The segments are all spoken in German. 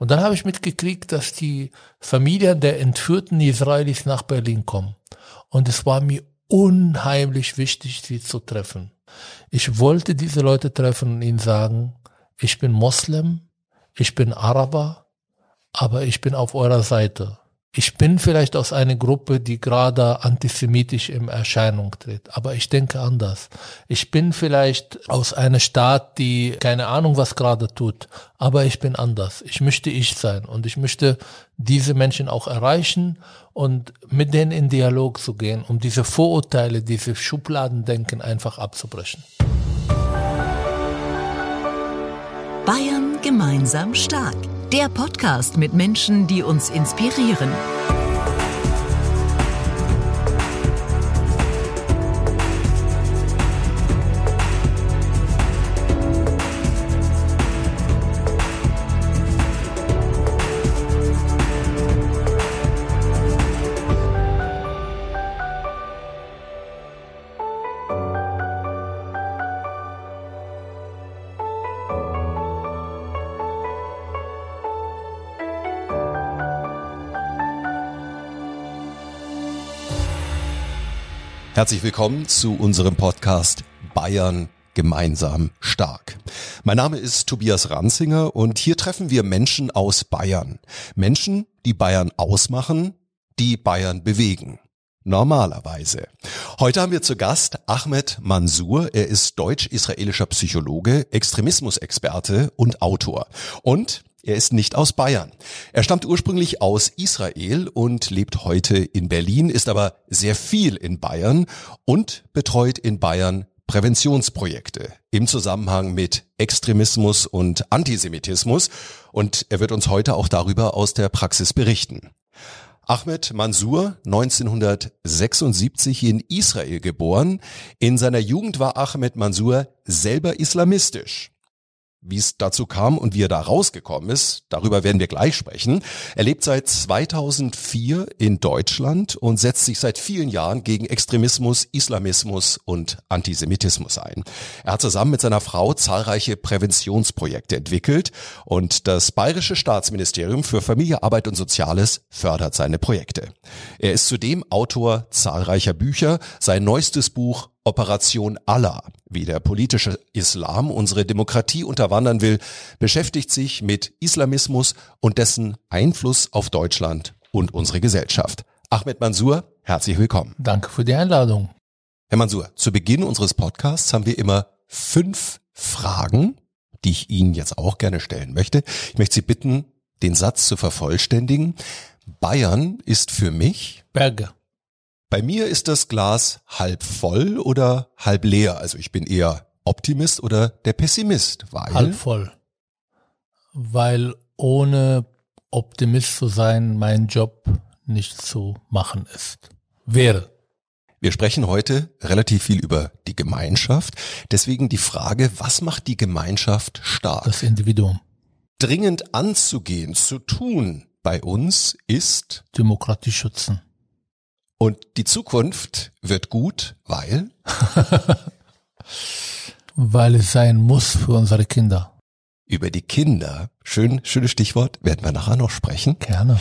Und dann habe ich mitgekriegt, dass die Familien der entführten Israelis nach Berlin kommen. Und es war mir unheimlich wichtig, sie zu treffen. Ich wollte diese Leute treffen und ihnen sagen, ich bin Moslem, ich bin Araber, aber ich bin auf eurer Seite. Ich bin vielleicht aus einer Gruppe, die gerade antisemitisch in Erscheinung tritt, aber ich denke anders. Ich bin vielleicht aus einer Stadt, die keine Ahnung, was gerade tut, aber ich bin anders. Ich möchte ich sein und ich möchte diese Menschen auch erreichen und mit denen in Dialog zu gehen, um diese Vorurteile, diese Schubladendenken einfach abzubrechen. Bayern gemeinsam stark. Der Podcast mit Menschen, die uns inspirieren. Herzlich willkommen zu unserem Podcast Bayern gemeinsam stark. Mein Name ist Tobias Ranzinger und hier treffen wir Menschen aus Bayern. Menschen, die Bayern ausmachen, die Bayern bewegen. Normalerweise. Heute haben wir zu Gast Ahmed Mansour. Er ist deutsch-israelischer Psychologe, Extremismusexperte und Autor. Und er ist nicht aus Bayern. Er stammt ursprünglich aus Israel und lebt heute in Berlin, ist aber sehr viel in Bayern und betreut in Bayern Präventionsprojekte im Zusammenhang mit Extremismus und Antisemitismus und er wird uns heute auch darüber aus der Praxis berichten. Ahmed Mansour, 1976 in Israel geboren. In seiner Jugend war Ahmed Mansour selber islamistisch. Wie es dazu kam und wie er da rausgekommen ist, darüber werden wir gleich sprechen. Er lebt seit 2004 in Deutschland und setzt sich seit vielen Jahren gegen Extremismus, Islamismus und Antisemitismus ein. Er hat zusammen mit seiner Frau zahlreiche Präventionsprojekte entwickelt und das Bayerische Staatsministerium für Familie, Arbeit und Soziales fördert seine Projekte. Er ist zudem Autor zahlreicher Bücher. Sein neuestes Buch Operation Allah, wie der politische Islam unsere Demokratie unterwandern will, beschäftigt sich mit Islamismus und dessen Einfluss auf Deutschland und unsere Gesellschaft. Ahmed Mansour, herzlich willkommen. Danke für die Einladung. Herr Mansour, zu Beginn unseres Podcasts haben wir immer fünf Fragen, die ich Ihnen jetzt auch gerne stellen möchte. Ich möchte Sie bitten, den Satz zu vervollständigen. Bayern ist für mich Berge. Bei mir ist das Glas halb voll oder halb leer. Also ich bin eher Optimist oder der Pessimist, weil halb voll, weil ohne Optimist zu sein mein Job nicht zu machen ist. Wäre. Wir sprechen heute relativ viel über die Gemeinschaft. Deswegen die Frage, was macht die Gemeinschaft stark? Das Individuum. Dringend anzugehen, zu tun bei uns ist Demokratie schützen. Und die Zukunft wird gut, weil? weil es sein muss für unsere Kinder. Über die Kinder, schön, schönes Stichwort, werden wir nachher noch sprechen. Gerne.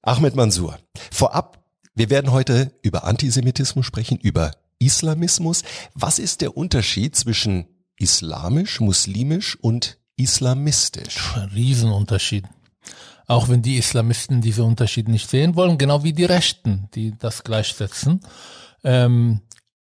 Ahmed Mansour, vorab, wir werden heute über Antisemitismus sprechen, über Islamismus. Was ist der Unterschied zwischen islamisch, muslimisch und islamistisch? Riesenunterschied. Auch wenn die Islamisten diese Unterschiede nicht sehen wollen, genau wie die Rechten, die das gleichsetzen. Ähm,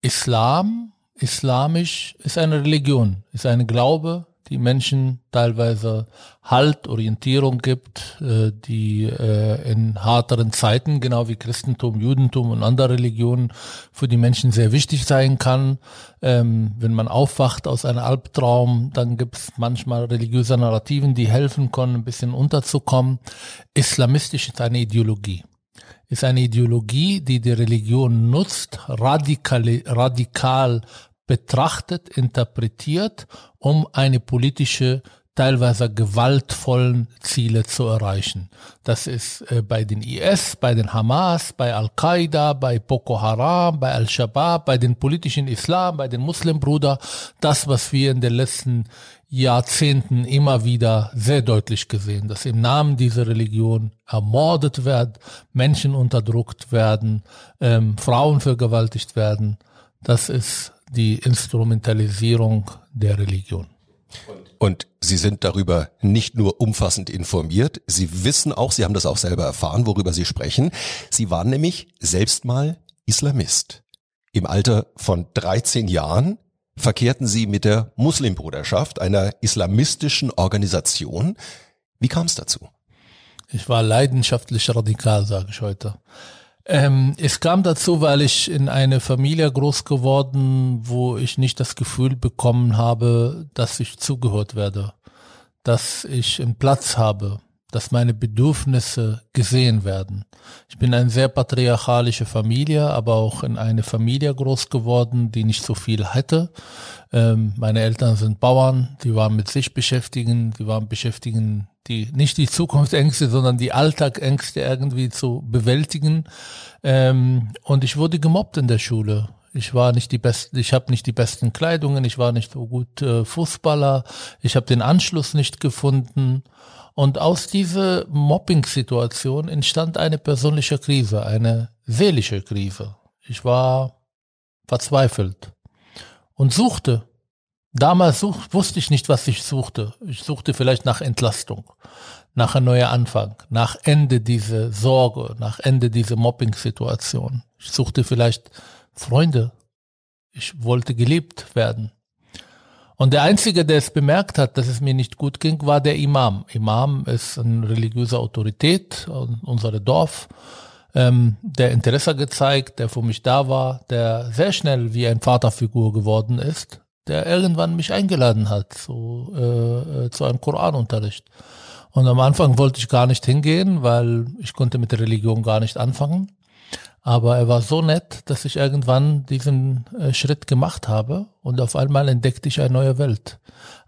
Islam, islamisch ist eine Religion, ist ein Glaube, die Menschen teilweise Halt, Orientierung gibt, äh, die äh, in harteren Zeiten, genau wie Christentum, Judentum und andere Religionen, für die Menschen sehr wichtig sein kann. Ähm, wenn man aufwacht aus einem Albtraum, dann gibt es manchmal religiöse Narrativen, die helfen können, ein bisschen unterzukommen. Islamistisch ist eine Ideologie ist eine Ideologie, die die Religion nutzt, radikal, radikal betrachtet, interpretiert, um eine politische teilweise gewaltvollen Ziele zu erreichen. Das ist äh, bei den IS, bei den Hamas, bei Al-Qaida, bei Boko Haram, bei Al-Shabaab, bei den politischen Islam, bei den Muslimbruder, das, was wir in den letzten Jahrzehnten immer wieder sehr deutlich gesehen, dass im Namen dieser Religion ermordet werden, Menschen unterdrückt werden, ähm, Frauen vergewaltigt werden. Das ist die Instrumentalisierung der Religion. Und Sie sind darüber nicht nur umfassend informiert, Sie wissen auch, Sie haben das auch selber erfahren, worüber Sie sprechen. Sie waren nämlich selbst mal Islamist. Im Alter von 13 Jahren verkehrten Sie mit der Muslimbruderschaft, einer islamistischen Organisation. Wie kam es dazu? Ich war leidenschaftlich radikal, sage ich heute. Ähm, es kam dazu, weil ich in eine Familie groß geworden, wo ich nicht das Gefühl bekommen habe, dass ich zugehört werde, dass ich einen Platz habe, dass meine Bedürfnisse gesehen werden. Ich bin eine sehr patriarchalische Familie, aber auch in eine Familie groß geworden, die nicht so viel hätte. Ähm, meine Eltern sind Bauern, die waren mit sich beschäftigen, die waren beschäftigen, die nicht die Zukunftsängste, sondern die Alltagängste irgendwie zu bewältigen. Ähm, und ich wurde gemobbt in der Schule. Ich war nicht die besten, ich habe nicht die besten Kleidungen, ich war nicht so gut äh, Fußballer, ich habe den Anschluss nicht gefunden. Und aus dieser Mobbing-Situation entstand eine persönliche Krise, eine seelische Krise. Ich war verzweifelt und suchte. Damals such, wusste ich nicht, was ich suchte. Ich suchte vielleicht nach Entlastung, nach einem neuen Anfang, nach Ende dieser Sorge, nach Ende dieser Mobbing-Situation. Ich suchte vielleicht Freunde. Ich wollte geliebt werden. Und der Einzige, der es bemerkt hat, dass es mir nicht gut ging, war der Imam. Imam ist eine religiöse Autorität in unserem Dorf ähm, der Interesse gezeigt, der für mich da war, der sehr schnell wie ein Vaterfigur geworden ist, der irgendwann mich eingeladen hat zu, äh, äh, zu einem Koranunterricht. Und am Anfang wollte ich gar nicht hingehen, weil ich konnte mit der Religion gar nicht anfangen. Aber er war so nett, dass ich irgendwann diesen äh, Schritt gemacht habe und auf einmal entdeckte ich eine neue Welt.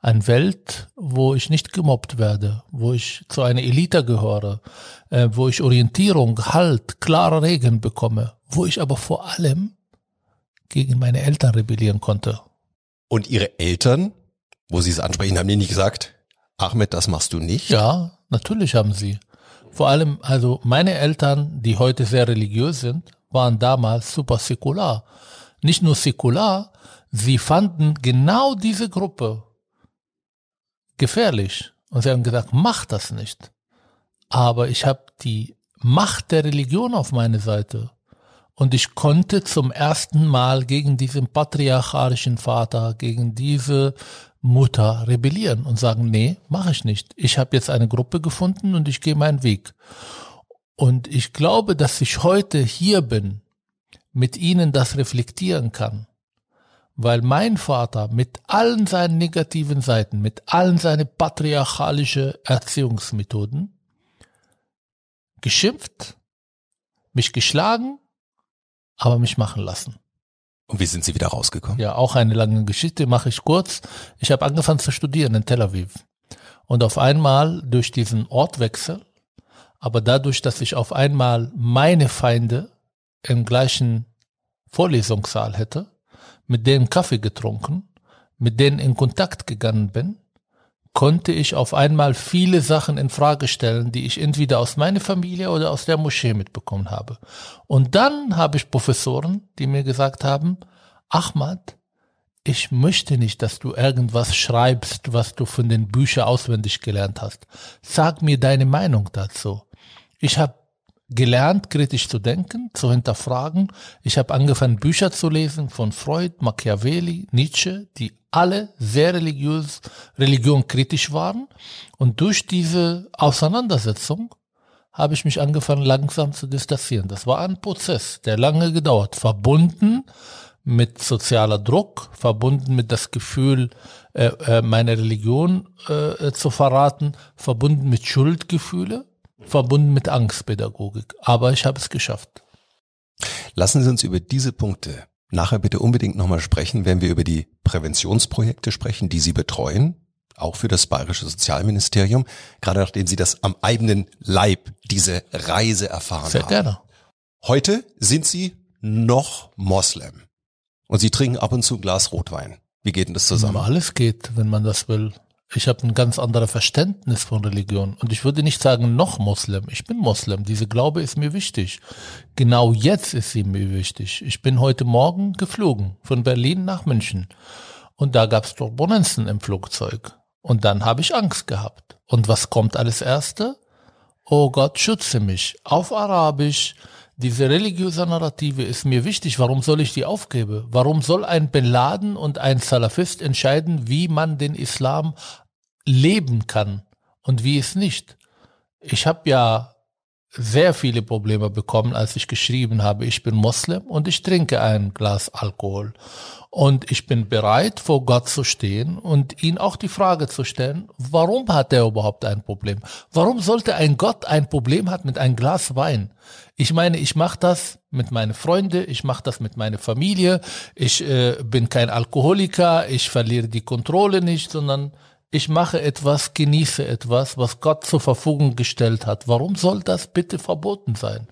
Eine Welt, wo ich nicht gemobbt werde, wo ich zu einer Elite gehöre, äh, wo ich Orientierung, Halt, klare Regeln bekomme, wo ich aber vor allem gegen meine Eltern rebellieren konnte. Und Ihre Eltern, wo Sie es ansprechen, haben die nicht gesagt, Ahmed, das machst du nicht? Ja, natürlich haben sie. Vor allem, also meine Eltern, die heute sehr religiös sind, waren damals super säkular. Nicht nur säkular, sie fanden genau diese Gruppe gefährlich. Und sie haben gesagt, mach das nicht. Aber ich habe die Macht der Religion auf meine Seite. Und ich konnte zum ersten Mal gegen diesen patriarchalischen Vater, gegen diese Mutter rebellieren und sagen, nee, mache ich nicht. Ich habe jetzt eine Gruppe gefunden und ich gehe meinen Weg. Und ich glaube, dass ich heute hier bin, mit ihnen das reflektieren kann. Weil mein Vater mit allen seinen negativen Seiten, mit allen seinen patriarchalischen Erziehungsmethoden geschimpft, mich geschlagen, aber mich machen lassen. Und wie sind Sie wieder rausgekommen? Ja, auch eine lange Geschichte, mache ich kurz. Ich habe angefangen zu studieren in Tel Aviv. Und auf einmal durch diesen Ortwechsel, aber dadurch, dass ich auf einmal meine Feinde im gleichen Vorlesungssaal hätte, mit denen Kaffee getrunken, mit denen in Kontakt gegangen bin, konnte ich auf einmal viele Sachen in Frage stellen, die ich entweder aus meiner Familie oder aus der Moschee mitbekommen habe. Und dann habe ich Professoren, die mir gesagt haben, Ahmad, ich möchte nicht, dass du irgendwas schreibst, was du von den Büchern auswendig gelernt hast. Sag mir deine Meinung dazu. Ich habe gelernt, kritisch zu denken, zu hinterfragen. Ich habe angefangen, Bücher zu lesen von Freud, Machiavelli, Nietzsche, die alle sehr religiös, religionkritisch waren. Und durch diese Auseinandersetzung habe ich mich angefangen, langsam zu distanzieren. Das war ein Prozess, der lange gedauert, verbunden mit sozialer Druck, verbunden mit das Gefühl, äh, äh, meine Religion äh, zu verraten, verbunden mit Schuldgefühle verbunden mit Angstpädagogik. Aber ich habe es geschafft. Lassen Sie uns über diese Punkte nachher bitte unbedingt nochmal sprechen, wenn wir über die Präventionsprojekte sprechen, die Sie betreuen. auch für das Bayerische Sozialministerium, gerade nachdem Sie das am eigenen Leib diese Reise erfahren Sehr haben. gerne. Heute sind Sie noch Moslem und Sie trinken ab und zu ein Glas Rotwein. Wie geht denn das zusammen? Alles geht, wenn man das will. Ich habe ein ganz anderes Verständnis von Religion. Und ich würde nicht sagen noch Moslem. Ich bin Moslem. Diese Glaube ist mir wichtig. Genau jetzt ist sie mir wichtig. Ich bin heute Morgen geflogen von Berlin nach München. Und da gab es Turbulenzen im Flugzeug. Und dann habe ich Angst gehabt. Und was kommt als Erste? Oh Gott, schütze mich. Auf Arabisch. Diese religiöse Narrative ist mir wichtig. Warum soll ich die aufgeben? Warum soll ein Bin Laden und ein Salafist entscheiden, wie man den Islam leben kann und wie es nicht? Ich habe ja sehr viele Probleme bekommen, als ich geschrieben habe, ich bin Moslem und ich trinke ein Glas Alkohol. Und ich bin bereit, vor Gott zu stehen und ihn auch die Frage zu stellen, warum hat er überhaupt ein Problem? Warum sollte ein Gott ein Problem haben mit einem Glas Wein? Ich meine, ich mache das mit meinen Freunden, ich mache das mit meiner Familie, ich äh, bin kein Alkoholiker, ich verliere die Kontrolle nicht, sondern ich mache etwas, genieße etwas, was Gott zur Verfügung gestellt hat. Warum soll das bitte verboten sein?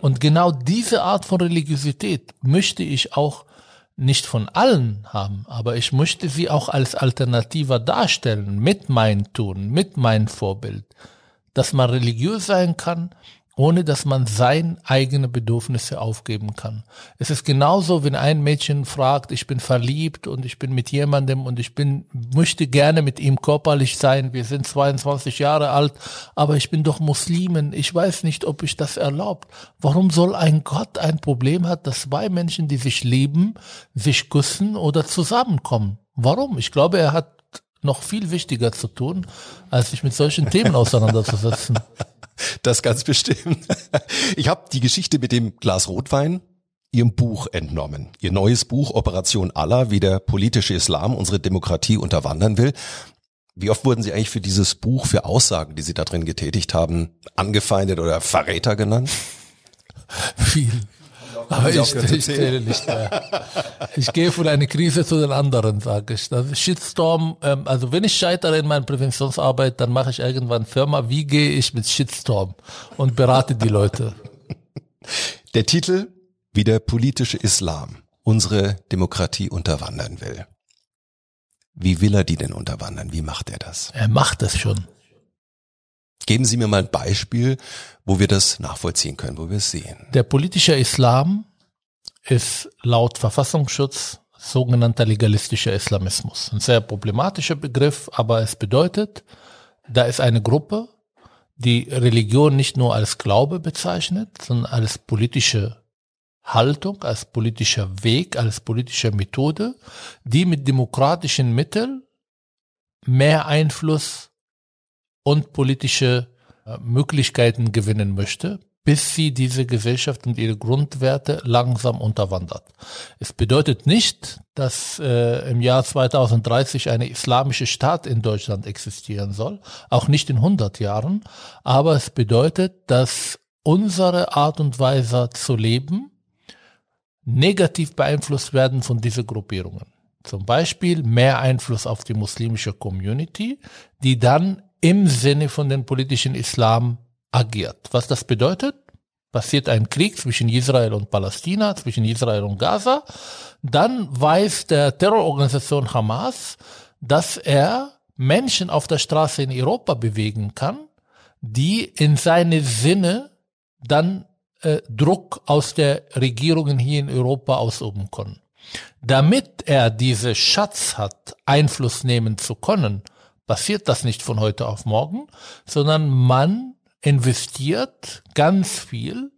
Und genau diese Art von Religiosität möchte ich auch nicht von allen haben, aber ich möchte sie auch als Alternative darstellen mit meinem Tun, mit meinem Vorbild, dass man religiös sein kann, ohne dass man seine eigenen Bedürfnisse aufgeben kann. Es ist genauso, wenn ein Mädchen fragt, ich bin verliebt und ich bin mit jemandem und ich bin, möchte gerne mit ihm körperlich sein, wir sind 22 Jahre alt, aber ich bin doch Muslimen, ich weiß nicht, ob ich das erlaubt. Warum soll ein Gott ein Problem hat, dass zwei Menschen, die sich lieben, sich küssen oder zusammenkommen? Warum? Ich glaube, er hat noch viel wichtiger zu tun, als sich mit solchen Themen auseinanderzusetzen. Das ganz bestimmt. Ich habe die Geschichte mit dem Glas Rotwein Ihrem Buch entnommen. Ihr neues Buch Operation Allah, wie der politische Islam unsere Demokratie unterwandern will. Wie oft wurden Sie eigentlich für dieses Buch, für Aussagen, die Sie da drin getätigt haben, angefeindet oder Verräter genannt? Viel. Aber ich, ich zähle nicht mehr. Ich gehe von einer Krise zu den anderen, sage ich. Das ist Shitstorm, ähm, also wenn ich scheitere in meiner Präventionsarbeit, dann mache ich irgendwann Firma. Wie gehe ich mit Shitstorm und berate die Leute? Der Titel, wie der politische Islam unsere Demokratie unterwandern will. Wie will er die denn unterwandern? Wie macht er das? Er macht das schon. Geben Sie mir mal ein Beispiel, wo wir das nachvollziehen können, wo wir es sehen. Der politische Islam ist laut Verfassungsschutz sogenannter legalistischer Islamismus. Ein sehr problematischer Begriff, aber es bedeutet, da ist eine Gruppe, die Religion nicht nur als Glaube bezeichnet, sondern als politische Haltung, als politischer Weg, als politische Methode, die mit demokratischen Mitteln mehr Einfluss und politische äh, Möglichkeiten gewinnen möchte, bis sie diese Gesellschaft und ihre Grundwerte langsam unterwandert. Es bedeutet nicht, dass äh, im Jahr 2030 eine islamische Staat in Deutschland existieren soll, auch nicht in 100 Jahren, aber es bedeutet, dass unsere Art und Weise zu leben negativ beeinflusst werden von diesen Gruppierungen. Zum Beispiel mehr Einfluss auf die muslimische Community, die dann im Sinne von den politischen Islam agiert. Was das bedeutet? Passiert ein Krieg zwischen Israel und Palästina, zwischen Israel und Gaza. Dann weiß der Terrororganisation Hamas, dass er Menschen auf der Straße in Europa bewegen kann, die in seine Sinne dann äh, Druck aus der Regierungen hier in Europa ausüben können. Damit er diese Schatz hat, Einfluss nehmen zu können, passiert das nicht von heute auf morgen, sondern man investiert ganz viel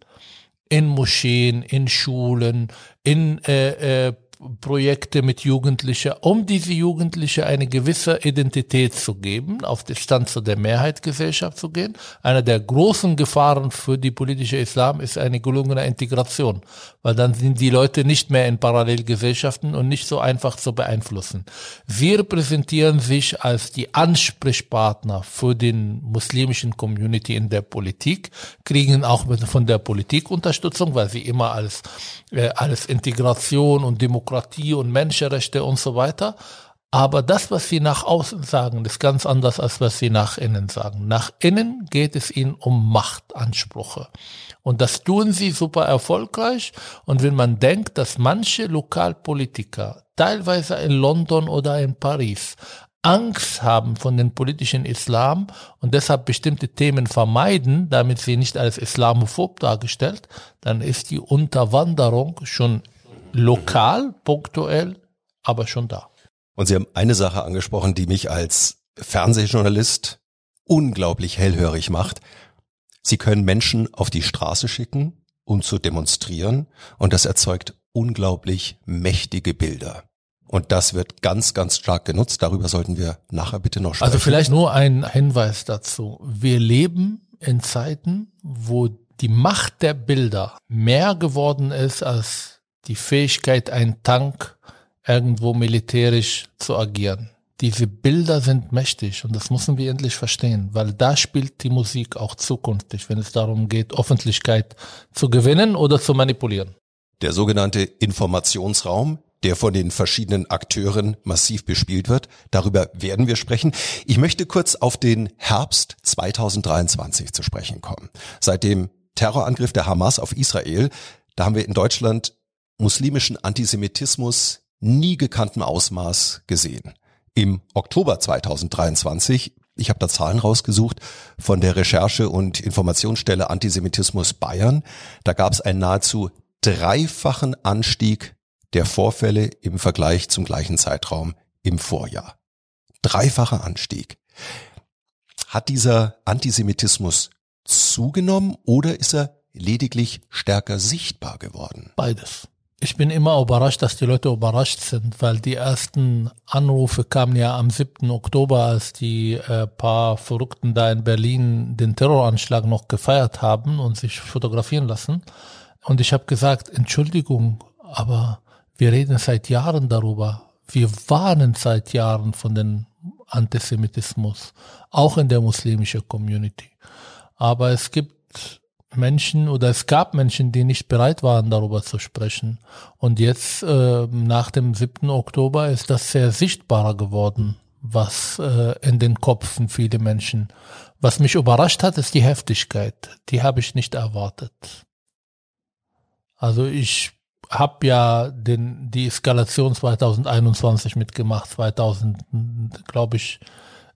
in Moscheen, in Schulen, in äh, äh, Projekte mit Jugendlichen, um diese Jugendliche eine gewisse Identität zu geben, auf Distanz zu der Mehrheitsgesellschaft zu gehen. Eine der großen Gefahren für die politische Islam ist eine gelungene Integration, weil dann sind die Leute nicht mehr in Parallelgesellschaften und nicht so einfach zu beeinflussen. Sie repräsentieren sich als die Ansprechpartner für den muslimischen Community in der Politik, kriegen auch von der Politik Unterstützung, weil sie immer als, äh, als Integration und Demokratie Demokratie und Menschenrechte und so weiter Aber das, was sie nach außen sagen, ist ganz anders, als was sie nach innen sagen. Nach innen geht es ihnen um Machtansprüche. Und das tun sie super erfolgreich. Und wenn man denkt, dass manche Lokalpolitiker, teilweise in London oder in Paris, Angst haben von den politischen Islam und deshalb bestimmte Themen vermeiden, damit sie nicht als islamophob dargestellt, dann ist die Unterwanderung schon lokal, punktuell, aber schon da. Und Sie haben eine Sache angesprochen, die mich als Fernsehjournalist unglaublich hellhörig macht. Sie können Menschen auf die Straße schicken, um zu demonstrieren, und das erzeugt unglaublich mächtige Bilder. Und das wird ganz, ganz stark genutzt. Darüber sollten wir nachher bitte noch sprechen. Also vielleicht nur ein Hinweis dazu. Wir leben in Zeiten, wo die Macht der Bilder mehr geworden ist als die Fähigkeit, ein Tank irgendwo militärisch zu agieren. Diese Bilder sind mächtig und das müssen wir endlich verstehen, weil da spielt die Musik auch zukünftig, wenn es darum geht, Öffentlichkeit zu gewinnen oder zu manipulieren. Der sogenannte Informationsraum, der von den verschiedenen Akteuren massiv bespielt wird. Darüber werden wir sprechen. Ich möchte kurz auf den Herbst 2023 zu sprechen kommen. Seit dem Terrorangriff der Hamas auf Israel, da haben wir in Deutschland muslimischen Antisemitismus nie gekanntem Ausmaß gesehen. Im Oktober 2023, ich habe da Zahlen rausgesucht von der Recherche- und Informationsstelle Antisemitismus Bayern, da gab es einen nahezu dreifachen Anstieg der Vorfälle im Vergleich zum gleichen Zeitraum im Vorjahr. Dreifacher Anstieg. Hat dieser Antisemitismus zugenommen oder ist er lediglich stärker sichtbar geworden? Beides. Ich bin immer überrascht, dass die Leute überrascht sind, weil die ersten Anrufe kamen ja am 7. Oktober, als die äh, paar Verrückten da in Berlin den Terroranschlag noch gefeiert haben und sich fotografieren lassen. Und ich habe gesagt, Entschuldigung, aber wir reden seit Jahren darüber. Wir warnen seit Jahren von dem Antisemitismus, auch in der muslimischen Community. Aber es gibt Menschen oder es gab Menschen, die nicht bereit waren, darüber zu sprechen. Und jetzt, äh, nach dem 7. Oktober, ist das sehr sichtbarer geworden, was äh, in den Köpfen viele Menschen. Was mich überrascht hat, ist die Heftigkeit. Die habe ich nicht erwartet. Also ich habe ja den, die Eskalation 2021 mitgemacht, 2000, glaube ich,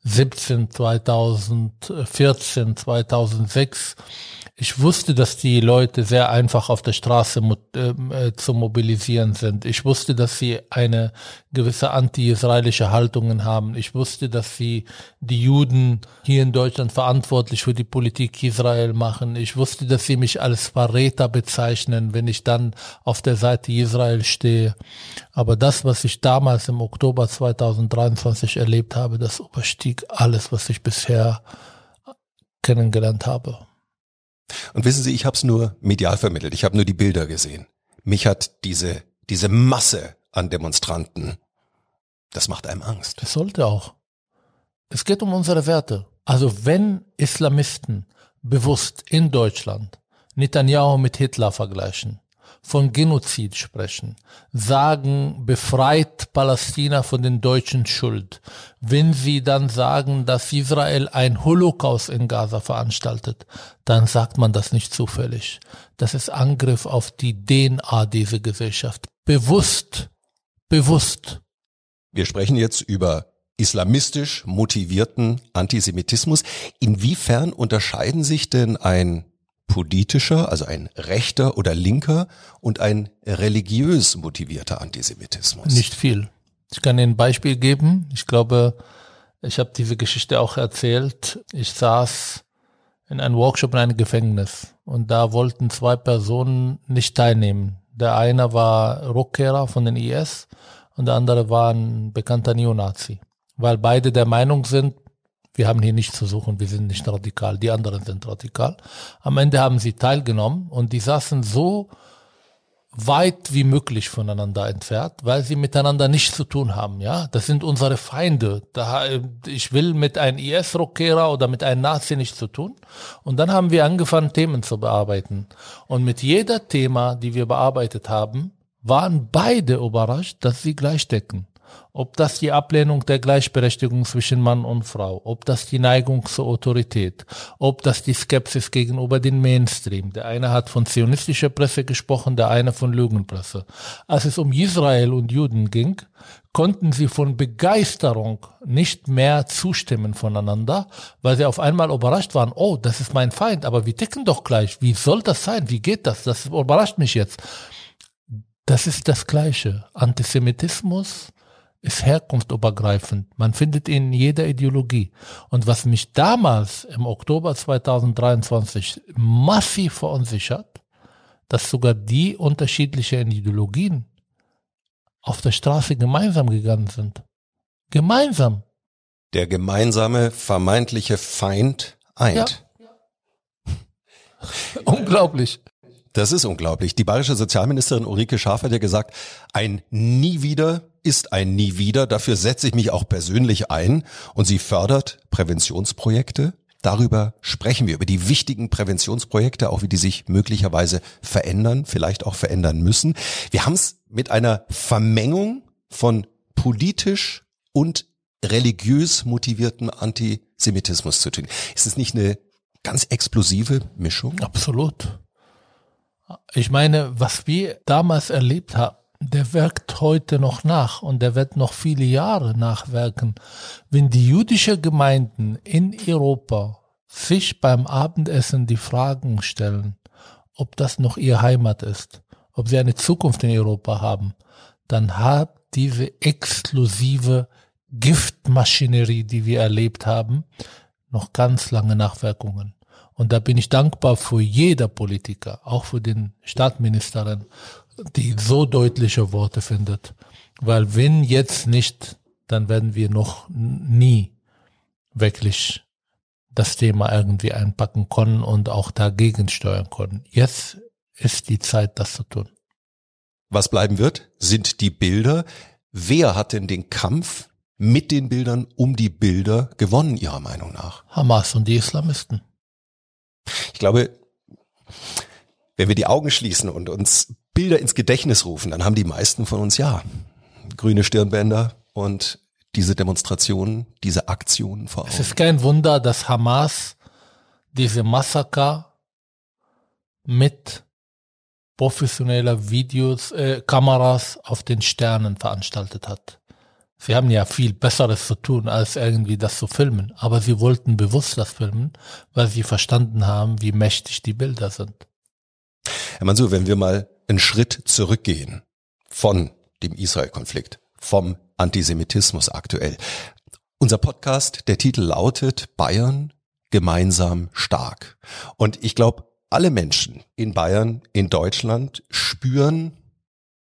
17, 2014, 2006 ich wusste, dass die Leute sehr einfach auf der Straße ähm, äh, zu mobilisieren sind. Ich wusste, dass sie eine gewisse anti-israelische Haltungen haben. Ich wusste, dass sie die Juden hier in Deutschland verantwortlich für die Politik Israel machen. Ich wusste, dass sie mich als Verräter bezeichnen, wenn ich dann auf der Seite Israel stehe. Aber das, was ich damals im Oktober 2023 erlebt habe, das überstieg alles, was ich bisher kennengelernt habe. Und wissen Sie, ich habe es nur medial vermittelt. Ich habe nur die Bilder gesehen. Mich hat diese diese Masse an Demonstranten, das macht einem Angst. Es sollte auch. Es geht um unsere Werte. Also wenn Islamisten bewusst in Deutschland Netanyahu mit Hitler vergleichen, von Genozid sprechen, sagen, befreit Palästina von den Deutschen Schuld. Wenn sie dann sagen, dass Israel ein Holocaust in Gaza veranstaltet, dann sagt man das nicht zufällig. Das ist Angriff auf die DNA dieser Gesellschaft. Bewusst, bewusst. Wir sprechen jetzt über islamistisch motivierten Antisemitismus. Inwiefern unterscheiden sich denn ein politischer, also ein rechter oder linker und ein religiös motivierter Antisemitismus? Nicht viel. Ich kann Ihnen ein Beispiel geben. Ich glaube, ich habe diese Geschichte auch erzählt. Ich saß in einem Workshop in einem Gefängnis und da wollten zwei Personen nicht teilnehmen. Der eine war Rückkehrer von den IS und der andere war ein bekannter Neonazi, weil beide der Meinung sind, wir haben hier nichts zu suchen, wir sind nicht radikal, die anderen sind radikal. Am Ende haben sie teilgenommen und die saßen so weit wie möglich voneinander entfernt, weil sie miteinander nichts zu tun haben. Ja, das sind unsere Feinde. Da, ich will mit einem IS-Rockerer oder mit einem Nazi nichts zu tun. Und dann haben wir angefangen, Themen zu bearbeiten. Und mit jeder Thema, die wir bearbeitet haben, waren beide überrascht, dass sie gleich decken. Ob das die Ablehnung der Gleichberechtigung zwischen Mann und Frau, ob das die Neigung zur Autorität, ob das die Skepsis gegenüber dem Mainstream. Der eine hat von zionistischer Presse gesprochen, der eine von Lügenpresse. Als es um Israel und Juden ging, konnten sie von Begeisterung nicht mehr zustimmen voneinander, weil sie auf einmal überrascht waren, oh, das ist mein Feind, aber wir ticken doch gleich. Wie soll das sein? Wie geht das? Das überrascht mich jetzt. Das ist das Gleiche. Antisemitismus ist herkunftübergreifend. Man findet ihn in jeder Ideologie. Und was mich damals im Oktober 2023 massiv verunsichert, dass sogar die unterschiedlichen Ideologien auf der Straße gemeinsam gegangen sind. Gemeinsam. Der gemeinsame vermeintliche Feind eint. Ja. Unglaublich. Das ist unglaublich. Die bayerische Sozialministerin Ulrike Schaaf hat ja gesagt, ein Nie wieder ist ein Nie wieder. Dafür setze ich mich auch persönlich ein. Und sie fördert Präventionsprojekte. Darüber sprechen wir, über die wichtigen Präventionsprojekte, auch wie die sich möglicherweise verändern, vielleicht auch verändern müssen. Wir haben es mit einer Vermengung von politisch und religiös motivierten Antisemitismus zu tun. Ist es nicht eine ganz explosive Mischung? Absolut. Ich meine, was wir damals erlebt haben, der wirkt heute noch nach und der wird noch viele Jahre nachwirken. Wenn die jüdische Gemeinden in Europa sich beim Abendessen die Fragen stellen, ob das noch ihr Heimat ist, ob sie eine Zukunft in Europa haben, dann hat diese exklusive Giftmaschinerie, die wir erlebt haben, noch ganz lange Nachwirkungen. Und da bin ich dankbar für jeder Politiker, auch für den Staatsministerin, die so deutliche Worte findet. Weil wenn jetzt nicht, dann werden wir noch nie wirklich das Thema irgendwie einpacken können und auch dagegen steuern können. Jetzt ist die Zeit, das zu tun. Was bleiben wird, sind die Bilder. Wer hat denn den Kampf mit den Bildern um die Bilder gewonnen, Ihrer Meinung nach? Hamas und die Islamisten. Ich glaube, wenn wir die Augen schließen und uns Bilder ins Gedächtnis rufen, dann haben die meisten von uns ja grüne Stirnbänder und diese Demonstrationen, diese Aktionen vor Augen. Es ist kein Wunder, dass Hamas diese Massaker mit professioneller Videos, äh, Kameras auf den Sternen veranstaltet hat. Sie haben ja viel Besseres zu tun, als irgendwie das zu filmen. Aber sie wollten bewusst das filmen, weil sie verstanden haben, wie mächtig die Bilder sind. Herr Mansur, wenn wir mal einen Schritt zurückgehen von dem Israel-Konflikt, vom Antisemitismus aktuell. Unser Podcast, der Titel lautet Bayern gemeinsam stark. Und ich glaube, alle Menschen in Bayern, in Deutschland spüren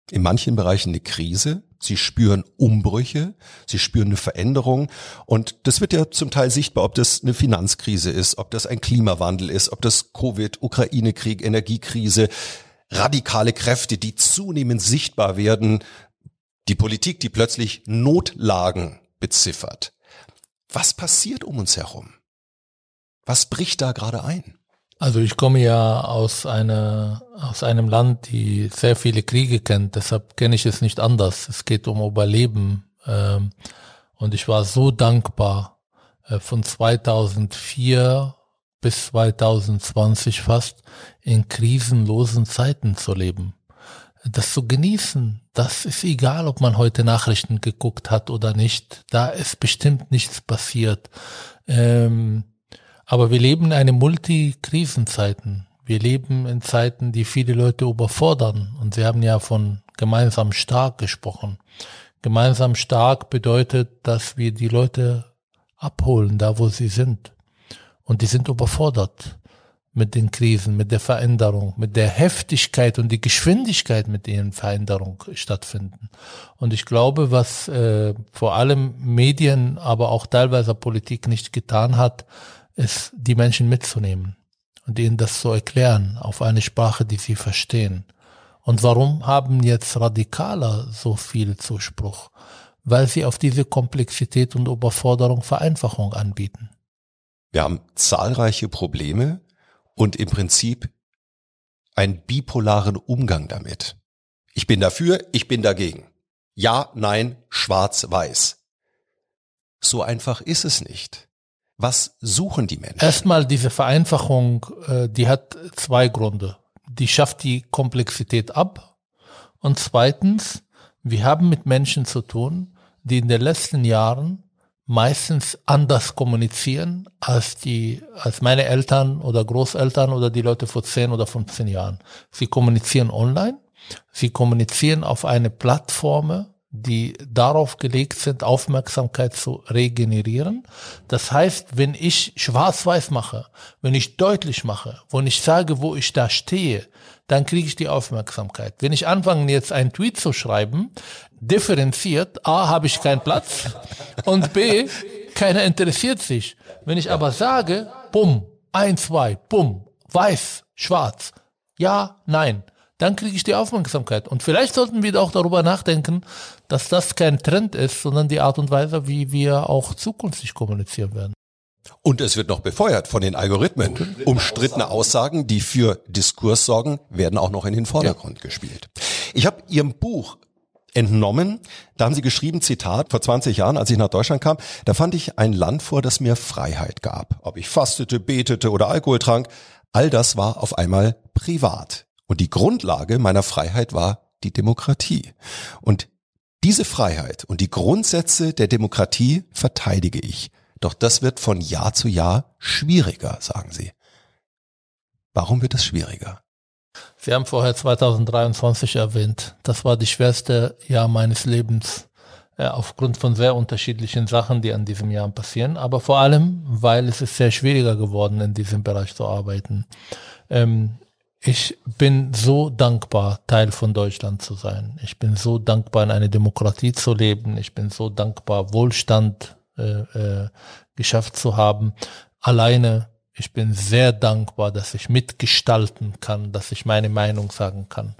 in manchen Bereichen eine Krise, Sie spüren Umbrüche, sie spüren eine Veränderung und das wird ja zum Teil sichtbar, ob das eine Finanzkrise ist, ob das ein Klimawandel ist, ob das Covid, Ukraine-Krieg, Energiekrise, radikale Kräfte, die zunehmend sichtbar werden, die Politik, die plötzlich Notlagen beziffert. Was passiert um uns herum? Was bricht da gerade ein? Also ich komme ja aus einer aus einem Land, die sehr viele Kriege kennt. Deshalb kenne ich es nicht anders. Es geht um Überleben ähm, und ich war so dankbar äh, von 2004 bis 2020 fast in krisenlosen Zeiten zu leben. Das zu genießen, das ist egal, ob man heute Nachrichten geguckt hat oder nicht. Da ist bestimmt nichts passiert. Ähm, aber wir leben in eine Multikrisenzeiten. Wir leben in Zeiten, die viele Leute überfordern. Und Sie haben ja von gemeinsam stark gesprochen. Gemeinsam stark bedeutet, dass wir die Leute abholen, da wo sie sind. Und die sind überfordert mit den Krisen, mit der Veränderung, mit der Heftigkeit und die Geschwindigkeit, mit denen Veränderung stattfinden. Und ich glaube, was äh, vor allem Medien, aber auch teilweise Politik nicht getan hat, ist, die Menschen mitzunehmen und ihnen das zu erklären auf eine Sprache, die sie verstehen. Und warum haben jetzt Radikaler so viel Zuspruch? Weil sie auf diese Komplexität und Überforderung Vereinfachung anbieten. Wir haben zahlreiche Probleme und im Prinzip einen bipolaren Umgang damit. Ich bin dafür, ich bin dagegen. Ja, nein, schwarz, weiß. So einfach ist es nicht. Was suchen die Menschen? Erstmal diese Vereinfachung, äh, die hat zwei Gründe. Die schafft die Komplexität ab. Und zweitens, wir haben mit Menschen zu tun, die in den letzten Jahren meistens anders kommunizieren als die, als meine Eltern oder Großeltern oder die Leute vor 10 oder 15 Jahren. Sie kommunizieren online. Sie kommunizieren auf eine Plattform, die darauf gelegt sind, Aufmerksamkeit zu regenerieren. Das heißt, wenn ich schwarz-weiß mache, wenn ich deutlich mache, wenn ich sage, wo ich da stehe, dann kriege ich die Aufmerksamkeit. Wenn ich anfange, jetzt einen Tweet zu schreiben, differenziert, A, habe ich keinen Platz und B, keiner interessiert sich. Wenn ich aber sage, bumm, ein, zwei, bumm, weiß, schwarz, ja, nein, dann kriege ich die Aufmerksamkeit. Und vielleicht sollten wir auch darüber nachdenken, dass das kein Trend ist, sondern die Art und Weise, wie wir auch zukünftig kommunizieren werden. Und es wird noch befeuert von den Algorithmen. Umstrittene Aussagen, die für Diskurs sorgen, werden auch noch in den Vordergrund ja. gespielt. Ich habe Ihrem Buch entnommen. Da haben Sie geschrieben, Zitat, vor 20 Jahren, als ich nach Deutschland kam, da fand ich ein Land vor, das mir Freiheit gab. Ob ich fastete, betete oder Alkohol trank, all das war auf einmal privat. Und die Grundlage meiner Freiheit war die Demokratie. Und diese Freiheit und die Grundsätze der Demokratie verteidige ich. Doch das wird von Jahr zu Jahr schwieriger, sagen Sie. Warum wird es schwieriger? Sie haben vorher 2023 erwähnt. Das war die schwerste Jahr meines Lebens äh, aufgrund von sehr unterschiedlichen Sachen, die an diesem Jahr passieren, aber vor allem, weil es ist sehr schwieriger geworden, in diesem Bereich zu arbeiten. Ähm, ich bin so dankbar, Teil von Deutschland zu sein. Ich bin so dankbar, in einer Demokratie zu leben. Ich bin so dankbar, Wohlstand äh, äh, geschafft zu haben. Alleine, ich bin sehr dankbar, dass ich mitgestalten kann, dass ich meine Meinung sagen kann.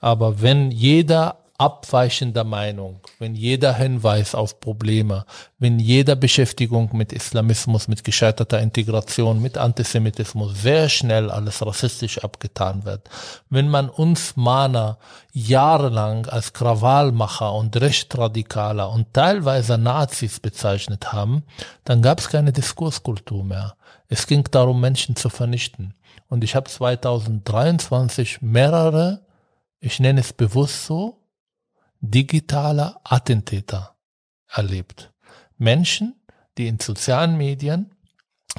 Aber wenn jeder abweichender Meinung, wenn jeder Hinweis auf Probleme, wenn jeder Beschäftigung mit Islamismus, mit gescheiterter Integration, mit Antisemitismus sehr schnell alles rassistisch abgetan wird, wenn man uns Mahner jahrelang als Krawallmacher und Rechtradikaler und teilweise Nazis bezeichnet haben, dann gab es keine Diskurskultur mehr. Es ging darum, Menschen zu vernichten. Und ich habe 2023 mehrere, ich nenne es bewusst so, digitaler Attentäter erlebt. Menschen, die in sozialen Medien,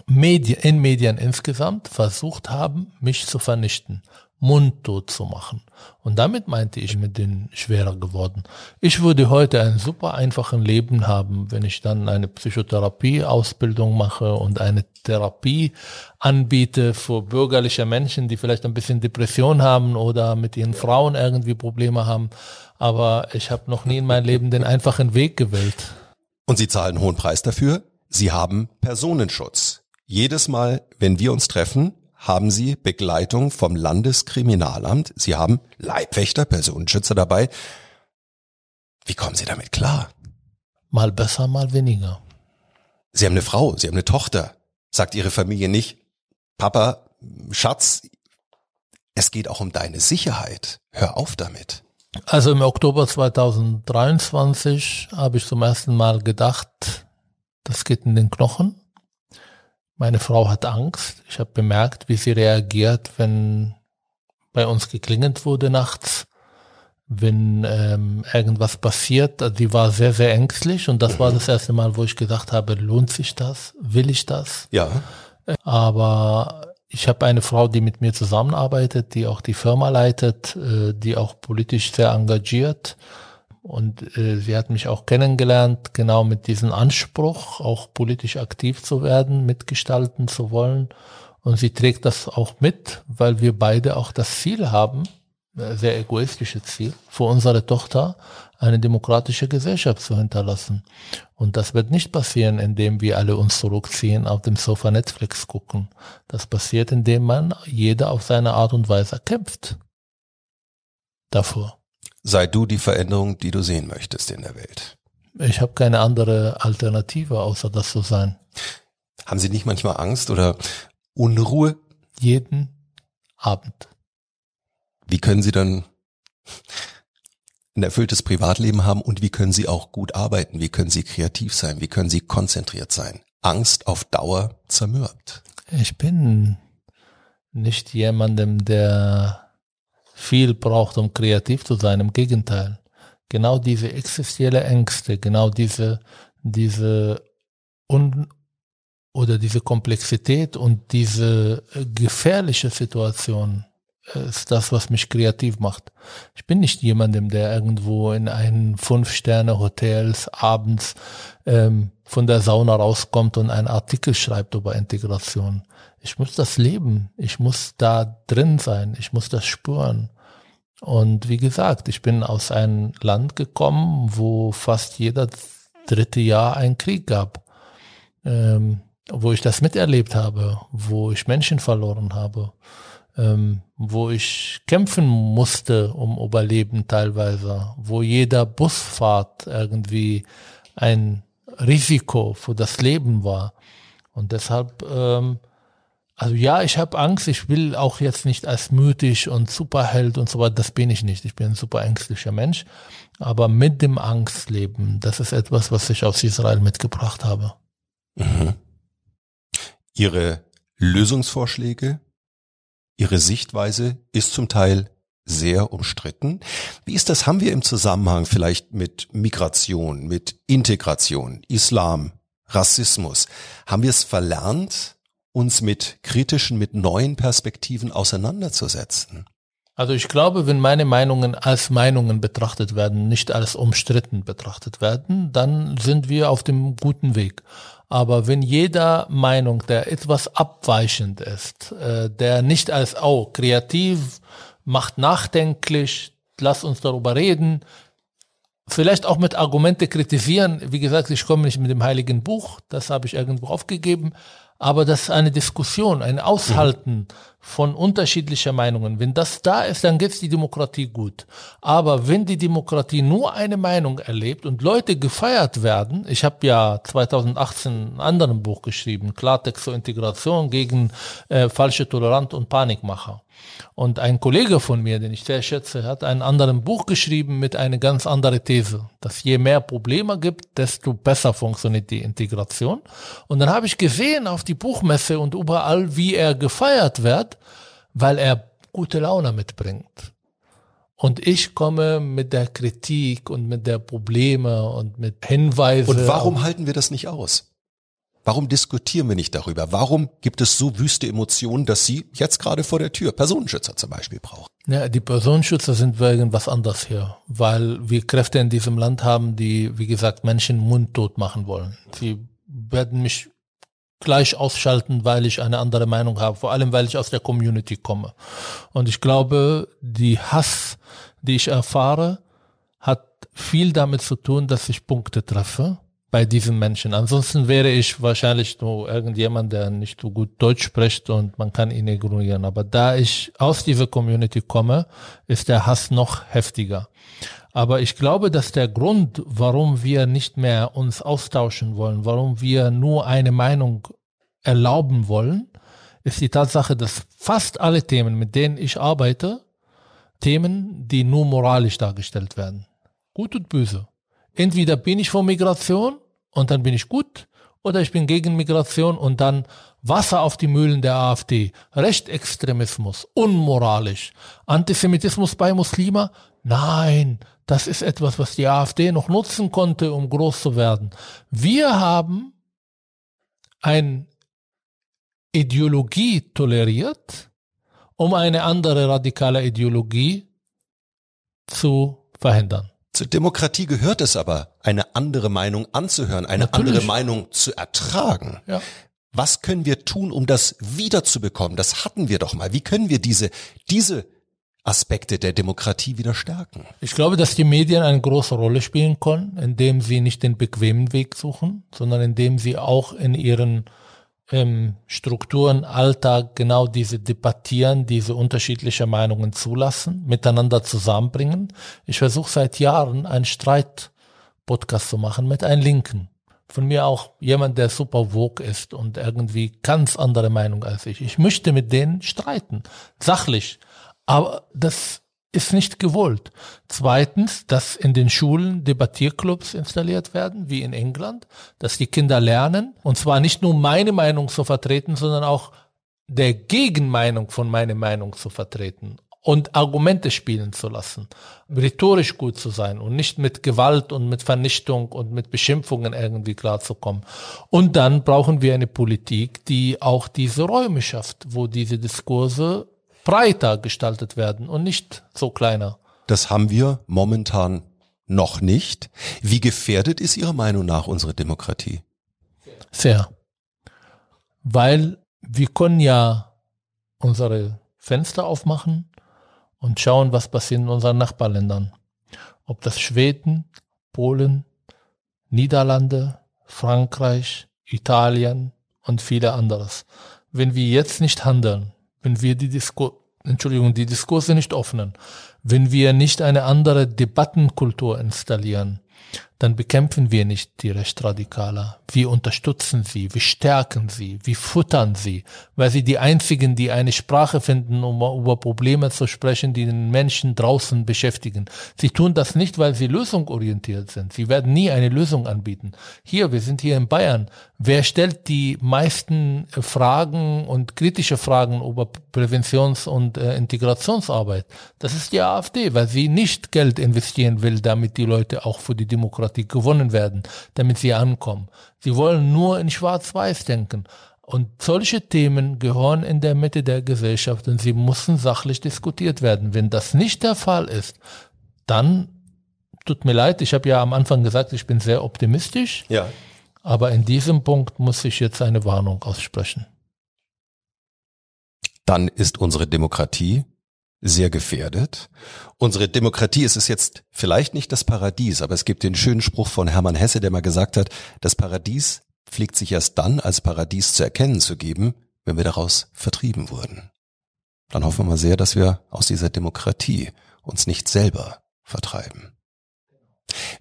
Medien, in Medien insgesamt versucht haben, mich zu vernichten mundtot zu machen. Und damit meinte ich mit den schwerer geworden. Ich würde heute ein super einfachen Leben haben, wenn ich dann eine Psychotherapie-Ausbildung mache und eine Therapie anbiete für bürgerliche Menschen, die vielleicht ein bisschen Depression haben oder mit ihren Frauen irgendwie Probleme haben. Aber ich habe noch nie in meinem Leben den einfachen Weg gewählt. Und Sie zahlen einen hohen Preis dafür? Sie haben Personenschutz. Jedes Mal, wenn wir uns treffen, haben Sie Begleitung vom Landeskriminalamt. Sie haben Leibwächter, Personenschützer dabei. Wie kommen Sie damit klar? Mal besser, mal weniger. Sie haben eine Frau, Sie haben eine Tochter. Sagt Ihre Familie nicht, Papa, Schatz, es geht auch um deine Sicherheit. Hör auf damit. Also im Oktober 2023 habe ich zum ersten Mal gedacht, das geht in den Knochen. Meine Frau hat Angst. Ich habe bemerkt, wie sie reagiert, wenn bei uns geklingelt wurde nachts, wenn ähm, irgendwas passiert. Also die war sehr, sehr ängstlich und das war das erste Mal, wo ich gedacht habe, lohnt sich das? Will ich das? Ja. Aber ich habe eine Frau, die mit mir zusammenarbeitet, die auch die Firma leitet, äh, die auch politisch sehr engagiert und äh, sie hat mich auch kennengelernt, genau mit diesem Anspruch, auch politisch aktiv zu werden, mitgestalten zu wollen. Und sie trägt das auch mit, weil wir beide auch das Ziel haben, äh, sehr egoistische Ziel, für unsere Tochter eine demokratische Gesellschaft zu hinterlassen. Und das wird nicht passieren, indem wir alle uns zurückziehen, auf dem Sofa Netflix gucken. Das passiert, indem man jeder auf seine Art und Weise kämpft. Davor sei du die Veränderung, die du sehen möchtest in der Welt. Ich habe keine andere Alternative, außer das zu sein. Haben Sie nicht manchmal Angst oder Unruhe? Jeden Abend. Wie können Sie dann ein erfülltes Privatleben haben und wie können sie auch gut arbeiten? Wie können sie kreativ sein? Wie können sie konzentriert sein? Angst auf Dauer zermürbt. Ich bin nicht jemandem, der viel braucht, um kreativ zu sein. Im Gegenteil. Genau diese existenzielle Ängste, genau diese, diese un oder diese Komplexität und diese gefährliche Situation, ist das, was mich kreativ macht. Ich bin nicht jemandem, der irgendwo in einen Fünf-Sterne-Hotels abends ähm, von der Sauna rauskommt und einen Artikel schreibt über Integration. Ich muss das leben. Ich muss da drin sein. Ich muss das spüren. Und wie gesagt, ich bin aus einem Land gekommen, wo fast jeder dritte Jahr einen Krieg gab. Ähm, wo ich das miterlebt habe, wo ich Menschen verloren habe ähm, wo ich kämpfen musste um Überleben teilweise, wo jeder Busfahrt irgendwie ein Risiko für das Leben war. Und deshalb, ähm, also ja, ich habe Angst, ich will auch jetzt nicht als mütig und Superheld und so weiter, das bin ich nicht. Ich bin ein super ängstlicher Mensch. Aber mit dem Angstleben, das ist etwas, was ich aus Israel mitgebracht habe. Mhm. Ihre Lösungsvorschläge Ihre Sichtweise ist zum Teil sehr umstritten. Wie ist das? Haben wir im Zusammenhang vielleicht mit Migration, mit Integration, Islam, Rassismus, haben wir es verlernt, uns mit kritischen, mit neuen Perspektiven auseinanderzusetzen? Also ich glaube, wenn meine Meinungen als Meinungen betrachtet werden, nicht als umstritten betrachtet werden, dann sind wir auf dem guten Weg. Aber wenn jeder Meinung, der etwas abweichend ist, äh, der nicht als, oh, kreativ, macht nachdenklich, lass uns darüber reden, vielleicht auch mit Argumente kritisieren. Wie gesagt, ich komme nicht mit dem Heiligen Buch, das habe ich irgendwo aufgegeben, aber das ist eine Diskussion, ein Aushalten mhm. Von unterschiedlicher Meinungen. Wenn das da ist, dann geht's die Demokratie gut. Aber wenn die Demokratie nur eine Meinung erlebt und Leute gefeiert werden, ich habe ja 2018 ein anderes Buch geschrieben, Klartext zur Integration gegen äh, falsche Tolerant und Panikmacher. Und ein Kollege von mir, den ich sehr schätze, hat ein anderes Buch geschrieben mit einer ganz anderen These, dass je mehr Probleme gibt, desto besser funktioniert die Integration. Und dann habe ich gesehen auf die Buchmesse und überall, wie er gefeiert wird, weil er gute Laune mitbringt. Und ich komme mit der Kritik und mit der Probleme und mit Hinweisen. Und warum halten wir das nicht aus? Warum diskutieren wir nicht darüber? Warum gibt es so wüste Emotionen, dass Sie jetzt gerade vor der Tür Personenschützer zum Beispiel brauchen? Ja, die Personenschützer sind wegen was anderes hier, weil wir Kräfte in diesem Land haben, die, wie gesagt, Menschen mundtot machen wollen. Sie werden mich gleich ausschalten, weil ich eine andere Meinung habe, vor allem weil ich aus der Community komme. Und ich glaube, die Hass, die ich erfahre, hat viel damit zu tun, dass ich Punkte treffe bei diesen Menschen. Ansonsten wäre ich wahrscheinlich nur irgendjemand, der nicht so gut Deutsch spricht und man kann ihn ignorieren. Aber da ich aus dieser Community komme, ist der Hass noch heftiger. Aber ich glaube, dass der Grund, warum wir nicht mehr uns austauschen wollen, warum wir nur eine Meinung erlauben wollen, ist die Tatsache, dass fast alle Themen, mit denen ich arbeite, Themen, die nur moralisch dargestellt werden. Gut und böse. Entweder bin ich vor Migration und dann bin ich gut oder ich bin gegen Migration und dann Wasser auf die Mühlen der AfD, Rechtsextremismus, unmoralisch, Antisemitismus bei Muslima, nein, das ist etwas, was die AfD noch nutzen konnte, um groß zu werden. Wir haben eine Ideologie toleriert, um eine andere radikale Ideologie zu verhindern. Zur Demokratie gehört es aber, eine andere Meinung anzuhören, eine Natürlich. andere Meinung zu ertragen. Ja. Was können wir tun, um das wiederzubekommen? Das hatten wir doch mal. Wie können wir diese, diese Aspekte der Demokratie wieder stärken? Ich glaube, dass die Medien eine große Rolle spielen können, indem sie nicht den bequemen Weg suchen, sondern indem sie auch in ihren ähm, Strukturen, Alltag genau diese debattieren, diese unterschiedliche Meinungen zulassen, miteinander zusammenbringen. Ich versuche seit Jahren einen Streit-Podcast zu machen mit einem Linken. Von mir auch jemand, der super vogue ist und irgendwie ganz andere Meinung als ich. Ich möchte mit denen streiten, sachlich. Aber das ist nicht gewollt. Zweitens, dass in den Schulen Debattierclubs installiert werden, wie in England, dass die Kinder lernen, und zwar nicht nur meine Meinung zu vertreten, sondern auch der Gegenmeinung von meiner Meinung zu vertreten und Argumente spielen zu lassen, rhetorisch gut zu sein und nicht mit Gewalt und mit Vernichtung und mit Beschimpfungen irgendwie klarzukommen. Und dann brauchen wir eine Politik, die auch diese Räume schafft, wo diese Diskurse breiter gestaltet werden und nicht so kleiner. Das haben wir momentan noch nicht. Wie gefährdet ist Ihrer Meinung nach unsere Demokratie? Sehr. Weil wir können ja unsere Fenster aufmachen und schauen, was passiert in unseren Nachbarländern. Ob das Schweden, Polen, Niederlande, Frankreich, Italien und viele anderes. Wenn wir jetzt nicht handeln, wenn wir die Disku Entschuldigung, die Diskurse nicht öffnen, wenn wir nicht eine andere Debattenkultur installieren, dann bekämpfen wir nicht die Rechtsradikaler. Wir unterstützen sie, wir stärken sie, wir futtern sie, weil sie die einzigen, die eine Sprache finden, um über Probleme zu sprechen, die den Menschen draußen beschäftigen. Sie tun das nicht, weil sie lösungsorientiert sind. Sie werden nie eine Lösung anbieten. Hier, wir sind hier in Bayern. Wer stellt die meisten Fragen und kritische Fragen über Präventions- und äh, Integrationsarbeit? Das ist die AfD, weil sie nicht Geld investieren will, damit die Leute auch für die Demokratie gewonnen werden, damit sie ankommen. Sie wollen nur in Schwarz-Weiß denken. Und solche Themen gehören in der Mitte der Gesellschaft und sie müssen sachlich diskutiert werden. Wenn das nicht der Fall ist, dann tut mir leid, ich habe ja am Anfang gesagt, ich bin sehr optimistisch. Ja. Aber in diesem Punkt muss ich jetzt eine Warnung aussprechen. Dann ist unsere Demokratie sehr gefährdet. Unsere Demokratie ist es jetzt vielleicht nicht das Paradies, aber es gibt den schönen Spruch von Hermann Hesse, der mal gesagt hat, das Paradies pflegt sich erst dann als Paradies zu erkennen zu geben, wenn wir daraus vertrieben wurden. Dann hoffen wir mal sehr, dass wir aus dieser Demokratie uns nicht selber vertreiben.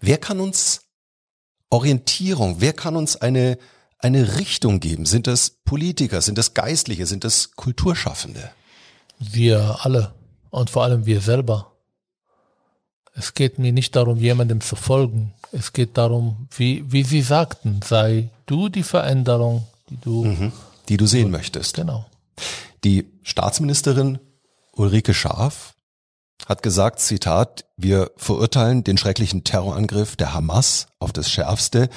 Wer kann uns Orientierung, wer kann uns eine, eine Richtung geben? Sind das Politiker, sind das Geistliche, sind das Kulturschaffende? Wir alle und vor allem wir selber. Es geht mir nicht darum, jemandem zu folgen. Es geht darum, wie, wie Sie sagten, sei du die Veränderung, die du, mhm, die du sehen möchtest. Genau. Die Staatsministerin Ulrike Schaaf hat gesagt, Zitat, wir verurteilen den schrecklichen Terrorangriff der Hamas auf das Schärfste.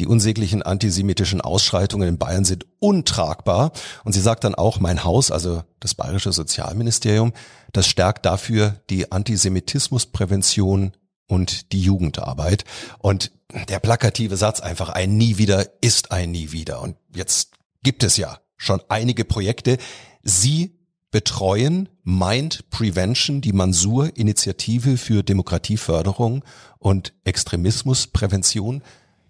Die unsäglichen antisemitischen Ausschreitungen in Bayern sind untragbar. Und sie sagt dann auch, mein Haus, also das bayerische Sozialministerium, das stärkt dafür die Antisemitismusprävention und die Jugendarbeit. Und der plakative Satz einfach, ein Nie wieder ist ein Nie wieder. Und jetzt gibt es ja schon einige Projekte. Sie betreuen Mind Prevention, die Mansur-Initiative für Demokratieförderung und Extremismusprävention.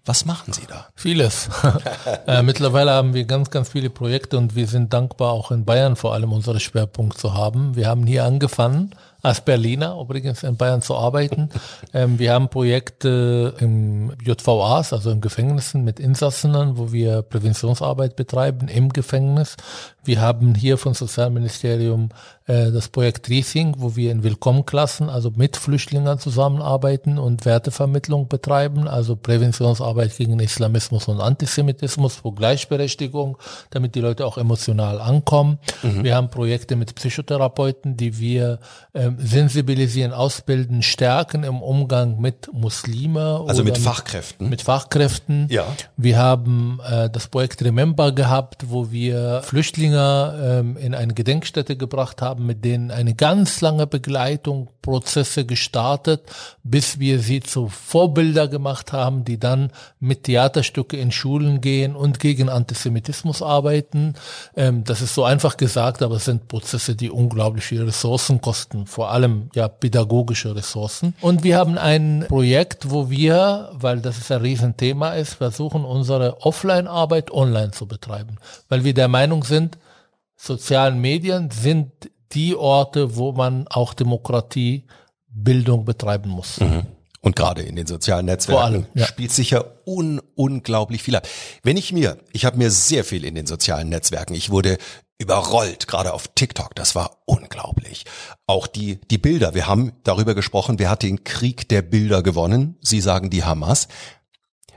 Was machen Sie da? Vieles. äh, mittlerweile haben wir ganz, ganz viele Projekte und wir sind dankbar, auch in Bayern vor allem unsere Schwerpunkt zu haben. Wir haben hier angefangen als Berliner übrigens in Bayern zu arbeiten. Ähm, wir haben Projekte im JVAs, also in Gefängnissen mit Insassen, wo wir Präventionsarbeit betreiben im Gefängnis. Wir haben hier vom Sozialministerium äh, das Projekt Riesing, wo wir in Willkommenklassen, also mit Flüchtlingen zusammenarbeiten und Wertevermittlung betreiben, also Präventionsarbeit gegen Islamismus und Antisemitismus, für Gleichberechtigung, damit die Leute auch emotional ankommen. Mhm. Wir haben Projekte mit Psychotherapeuten, die wir äh, sensibilisieren, ausbilden, stärken im Umgang mit Muslime. Also mit Fachkräften. Mit Fachkräften. Ja. Wir haben äh, das Projekt Remember gehabt, wo wir Flüchtlinge ähm, in eine Gedenkstätte gebracht haben, mit denen eine ganz lange Begleitung, Prozesse gestartet, bis wir sie zu Vorbilder gemacht haben, die dann mit Theaterstücke in Schulen gehen und gegen Antisemitismus arbeiten. Ähm, das ist so einfach gesagt, aber es sind Prozesse, die unglaublich viele Ressourcen kosten vor allem ja pädagogische Ressourcen. Und wir haben ein Projekt, wo wir, weil das ein Riesenthema ist, versuchen unsere Offline-Arbeit online zu betreiben, weil wir der Meinung sind, sozialen Medien sind die Orte, wo man auch Demokratiebildung betreiben muss. Mhm. Und gerade in den sozialen Netzwerken allem, ja. spielt sich ja un unglaublich viel ab. Wenn ich mir, ich habe mir sehr viel in den sozialen Netzwerken, ich wurde überrollt, gerade auf TikTok. Das war unglaublich. Auch die, die Bilder. Wir haben darüber gesprochen, wer hat den Krieg der Bilder gewonnen? Sie sagen die Hamas.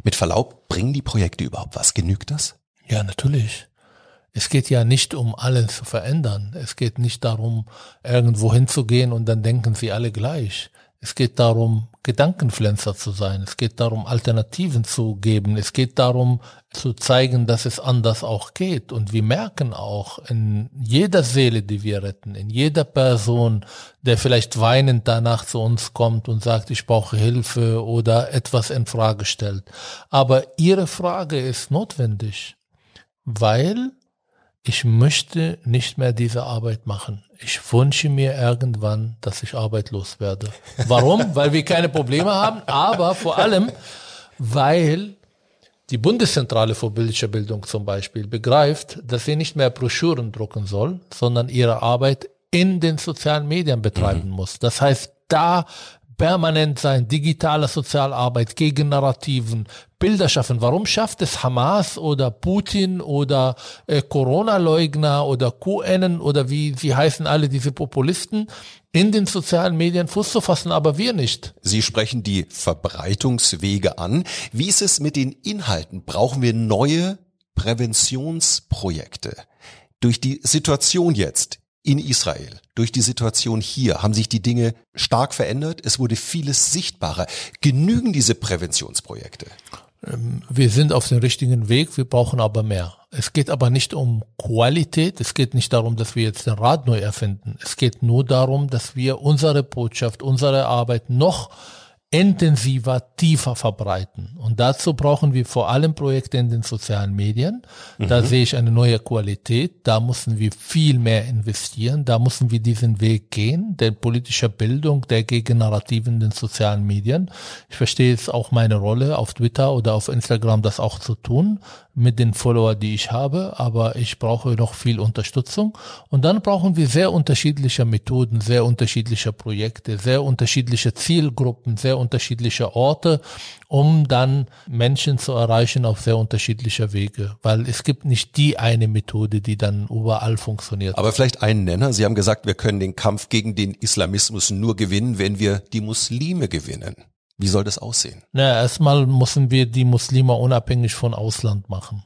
Mit Verlaub, bringen die Projekte überhaupt was? Genügt das? Ja, natürlich. Es geht ja nicht um alles zu verändern. Es geht nicht darum, irgendwo hinzugehen und dann denken sie alle gleich. Es geht darum, Gedankenpflanzer zu sein. Es geht darum, Alternativen zu geben. Es geht darum, zu zeigen, dass es anders auch geht. Und wir merken auch in jeder Seele, die wir retten, in jeder Person, der vielleicht weinend danach zu uns kommt und sagt, ich brauche Hilfe oder etwas in Frage stellt. Aber Ihre Frage ist notwendig, weil ich möchte nicht mehr diese Arbeit machen. Ich wünsche mir irgendwann, dass ich arbeitslos werde. Warum? weil wir keine Probleme haben, aber vor allem, weil die Bundeszentrale für bildliche Bildung zum Beispiel begreift, dass sie nicht mehr Broschüren drucken soll, sondern ihre Arbeit in den sozialen Medien betreiben mhm. muss. Das heißt, da permanent sein, digitale Sozialarbeit gegen Narrativen, Bilder schaffen. Warum schafft es Hamas oder Putin oder äh, Corona-Leugner oder QN oder wie sie heißen alle diese Populisten in den sozialen Medien Fuß zu fassen, aber wir nicht. Sie sprechen die Verbreitungswege an. Wie ist es mit den Inhalten? Brauchen wir neue Präventionsprojekte? Durch die Situation jetzt in Israel, durch die Situation hier, haben sich die Dinge stark verändert. Es wurde vieles sichtbarer. Genügen diese Präventionsprojekte? Ähm, wir sind auf dem richtigen Weg, wir brauchen aber mehr. Es geht aber nicht um Qualität, es geht nicht darum, dass wir jetzt den Rad neu erfinden. Es geht nur darum, dass wir unsere Botschaft, unsere Arbeit noch intensiver, tiefer verbreiten. Und dazu brauchen wir vor allem Projekte in den sozialen Medien. Da mhm. sehe ich eine neue Qualität. Da müssen wir viel mehr investieren. Da müssen wir diesen Weg gehen, der politischer Bildung, der Gegennarrativen in den sozialen Medien. Ich verstehe es auch meine Rolle auf Twitter oder auf Instagram, das auch zu tun mit den Follower, die ich habe, aber ich brauche noch viel Unterstützung. Und dann brauchen wir sehr unterschiedliche Methoden, sehr unterschiedliche Projekte, sehr unterschiedliche Zielgruppen, sehr unterschiedliche Orte, um dann Menschen zu erreichen auf sehr unterschiedliche Wege. Weil es gibt nicht die eine Methode, die dann überall funktioniert. Aber vielleicht einen Nenner. Sie haben gesagt, wir können den Kampf gegen den Islamismus nur gewinnen, wenn wir die Muslime gewinnen. Wie soll das aussehen? Na, erstmal müssen wir die Muslime unabhängig von Ausland machen.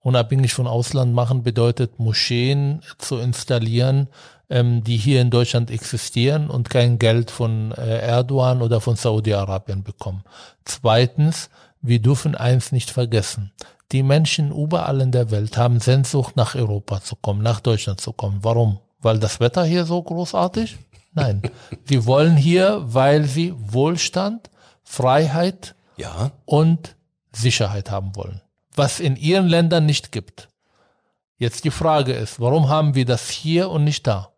Unabhängig von Ausland machen bedeutet Moscheen zu installieren, ähm, die hier in Deutschland existieren und kein Geld von äh, Erdogan oder von Saudi-Arabien bekommen. Zweitens, wir dürfen eins nicht vergessen. Die Menschen überall in der Welt haben Sehnsucht nach Europa zu kommen, nach Deutschland zu kommen. Warum? Weil das Wetter hier so großartig? Nein, sie wollen hier, weil sie Wohlstand, Freiheit ja. und Sicherheit haben wollen, was in ihren Ländern nicht gibt. Jetzt die Frage ist, warum haben wir das hier und nicht da?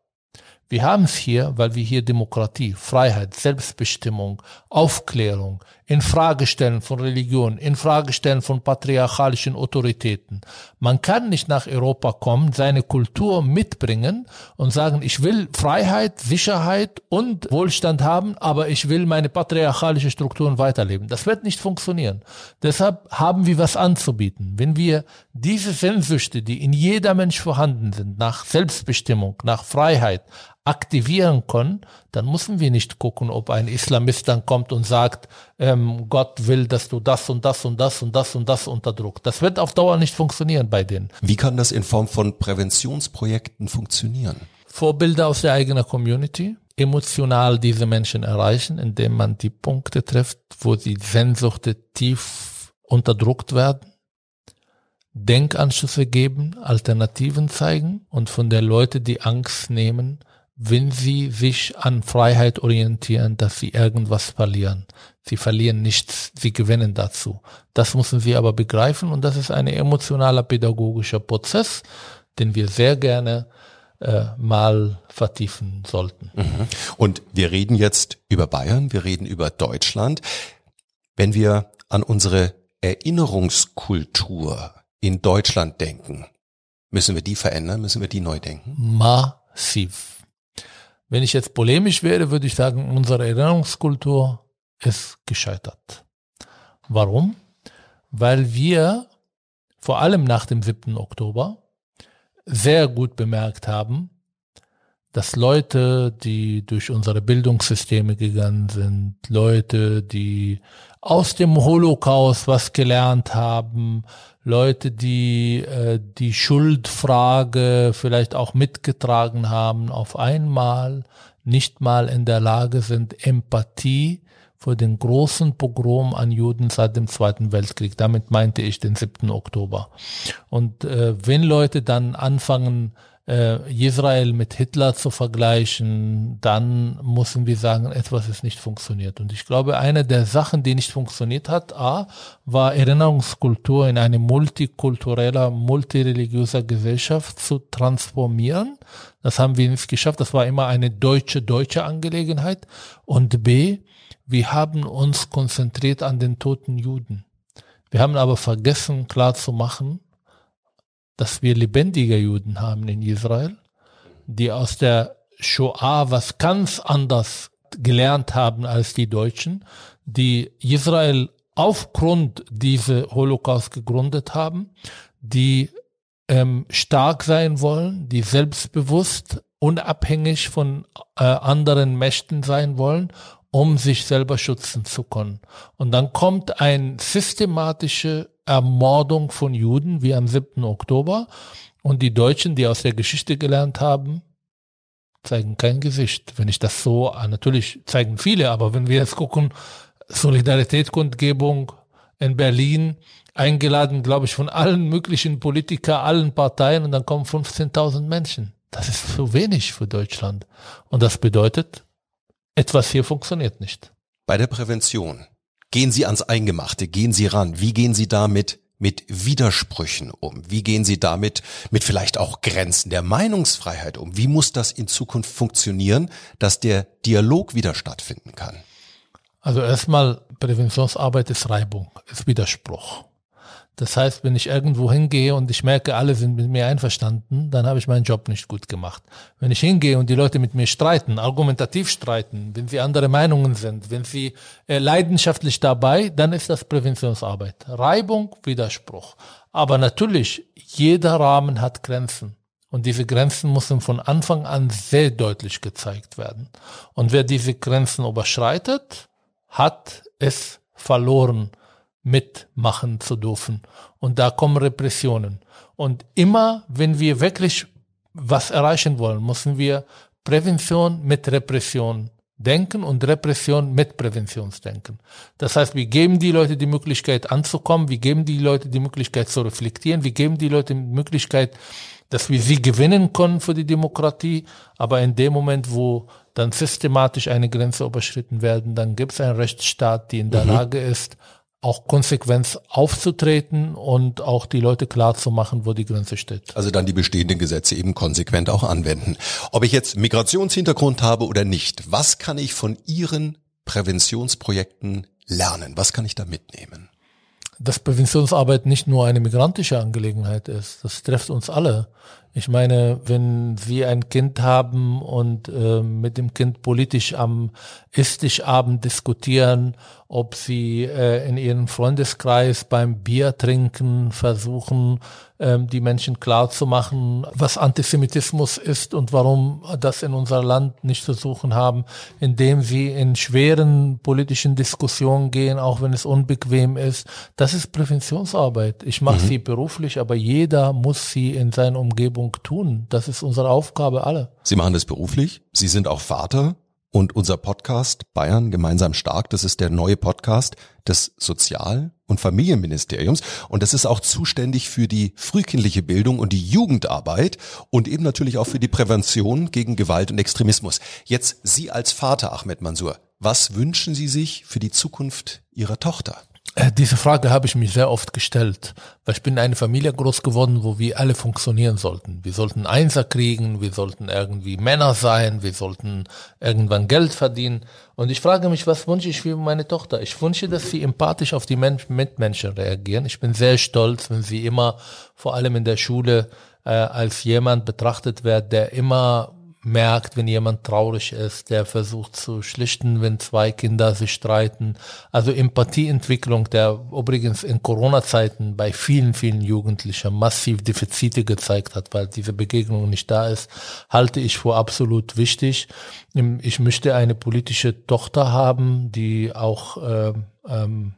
Wir haben es hier, weil wir hier Demokratie, Freiheit, Selbstbestimmung, Aufklärung, Infragestellen von Religion, Infragestellen von patriarchalischen Autoritäten. Man kann nicht nach Europa kommen, seine Kultur mitbringen und sagen, ich will Freiheit, Sicherheit und Wohlstand haben, aber ich will meine patriarchalische Strukturen weiterleben. Das wird nicht funktionieren. Deshalb haben wir was anzubieten. Wenn wir diese Sehnsüchte, die in jeder Mensch vorhanden sind, nach Selbstbestimmung, nach Freiheit, aktivieren können, dann müssen wir nicht gucken, ob ein Islamist dann kommt und sagt, ähm, Gott will, dass du das und das und das und das und das unterdrückt. Das wird auf Dauer nicht funktionieren bei denen. Wie kann das in Form von Präventionsprojekten funktionieren? Vorbilder aus der eigenen Community, emotional diese Menschen erreichen, indem man die Punkte trifft, wo die Sehnsuchte tief unterdrückt werden. Denkanschlüsse geben, Alternativen zeigen und von der Leute die Angst nehmen, wenn sie sich an Freiheit orientieren, dass sie irgendwas verlieren. Sie verlieren nichts, sie gewinnen dazu. Das müssen sie aber begreifen und das ist ein emotionaler pädagogischer Prozess, den wir sehr gerne äh, mal vertiefen sollten. Mhm. Und wir reden jetzt über Bayern, wir reden über Deutschland. Wenn wir an unsere Erinnerungskultur in Deutschland denken, müssen wir die verändern, müssen wir die neu denken? Massiv. Wenn ich jetzt polemisch wäre, würde ich sagen, unsere Erinnerungskultur ist gescheitert. Warum? Weil wir vor allem nach dem 7. Oktober sehr gut bemerkt haben, dass Leute, die durch unsere Bildungssysteme gegangen sind, Leute, die aus dem Holocaust was gelernt haben, Leute, die äh, die Schuldfrage vielleicht auch mitgetragen haben, auf einmal nicht mal in der Lage sind, Empathie für den großen Pogrom an Juden seit dem Zweiten Weltkrieg. Damit meinte ich den 7. Oktober. Und äh, wenn Leute dann anfangen, Israel mit Hitler zu vergleichen, dann müssen wir sagen, etwas ist nicht funktioniert. Und ich glaube, eine der Sachen, die nicht funktioniert hat, A, war Erinnerungskultur in eine multikultureller, multireligiöser Gesellschaft zu transformieren. Das haben wir nicht geschafft. Das war immer eine deutsche, deutsche Angelegenheit. Und B, wir haben uns konzentriert an den toten Juden. Wir haben aber vergessen klar zu machen, dass wir lebendige Juden haben in Israel, die aus der Shoah was ganz anders gelernt haben als die Deutschen, die Israel aufgrund dieser Holocaust gegründet haben, die ähm, stark sein wollen, die selbstbewusst, unabhängig von äh, anderen Mächten sein wollen, um sich selber schützen zu können. Und dann kommt ein systematische Ermordung von Juden wie am 7. Oktober. Und die Deutschen, die aus der Geschichte gelernt haben, zeigen kein Gesicht. Wenn ich das so, ah, natürlich zeigen viele, aber wenn wir jetzt gucken, Solidaritätskundgebung in Berlin, eingeladen, glaube ich, von allen möglichen Politiker, allen Parteien und dann kommen 15.000 Menschen. Das ist zu wenig für Deutschland. Und das bedeutet, etwas hier funktioniert nicht. Bei der Prävention Gehen Sie ans Eingemachte, gehen Sie ran. Wie gehen Sie damit mit Widersprüchen um? Wie gehen Sie damit mit vielleicht auch Grenzen der Meinungsfreiheit um? Wie muss das in Zukunft funktionieren, dass der Dialog wieder stattfinden kann? Also erstmal Präventionsarbeit ist Reibung, ist Widerspruch. Das heißt, wenn ich irgendwo hingehe und ich merke, alle sind mit mir einverstanden, dann habe ich meinen Job nicht gut gemacht. Wenn ich hingehe und die Leute mit mir streiten, argumentativ streiten, wenn sie andere Meinungen sind, wenn sie äh, leidenschaftlich dabei, dann ist das Präventionsarbeit. Reibung, Widerspruch. Aber natürlich, jeder Rahmen hat Grenzen. Und diese Grenzen müssen von Anfang an sehr deutlich gezeigt werden. Und wer diese Grenzen überschreitet, hat es verloren mitmachen zu dürfen. Und da kommen Repressionen. Und immer, wenn wir wirklich was erreichen wollen, müssen wir Prävention mit Repression denken und Repression mit Präventionsdenken. Das heißt, wir geben die Leute die Möglichkeit anzukommen, wir geben die Leute die Möglichkeit zu reflektieren, wir geben die Leute die Möglichkeit, dass wir sie gewinnen können für die Demokratie, aber in dem Moment, wo dann systematisch eine Grenze überschritten werden, dann gibt es einen Rechtsstaat, die in der mhm. Lage ist, auch konsequent aufzutreten und auch die Leute klar zu machen, wo die Grenze steht. Also dann die bestehenden Gesetze eben konsequent auch anwenden. Ob ich jetzt Migrationshintergrund habe oder nicht, was kann ich von Ihren Präventionsprojekten lernen? Was kann ich da mitnehmen? Dass Präventionsarbeit nicht nur eine migrantische Angelegenheit ist. Das trifft uns alle. Ich meine, wenn Sie ein Kind haben und äh, mit dem Kind politisch am Esstischabend diskutieren, ob Sie äh, in Ihrem Freundeskreis beim Bier trinken versuchen, ähm, die Menschen klar zu machen, was Antisemitismus ist und warum das in unser Land nicht zu suchen haben, indem sie in schweren politischen Diskussionen gehen, auch wenn es unbequem ist. Das ist Präventionsarbeit. Ich mache mhm. sie beruflich, aber jeder muss sie in seiner Umgebung tun. Das ist unsere Aufgabe alle. Sie machen das beruflich. Sie sind auch Vater. Und unser Podcast Bayern gemeinsam stark, das ist der neue Podcast des Sozial- und Familienministeriums. Und das ist auch zuständig für die frühkindliche Bildung und die Jugendarbeit und eben natürlich auch für die Prävention gegen Gewalt und Extremismus. Jetzt Sie als Vater, Ahmed Mansour, was wünschen Sie sich für die Zukunft Ihrer Tochter? Äh, diese Frage habe ich mich sehr oft gestellt, weil ich bin in einer Familie groß geworden, wo wir alle funktionieren sollten. Wir sollten Einser kriegen, wir sollten irgendwie Männer sein, wir sollten irgendwann Geld verdienen. Und ich frage mich, was wünsche ich für meine Tochter? Ich wünsche, dass sie empathisch auf die Men Mitmenschen reagieren. Ich bin sehr stolz, wenn sie immer, vor allem in der Schule, äh, als jemand betrachtet wird, der immer merkt, wenn jemand traurig ist, der versucht zu schlichten, wenn zwei Kinder sich streiten. Also Empathieentwicklung, der übrigens in Corona-Zeiten bei vielen, vielen Jugendlichen massiv Defizite gezeigt hat, weil diese Begegnung nicht da ist, halte ich für absolut wichtig. Ich möchte eine politische Tochter haben, die auch äh, ähm,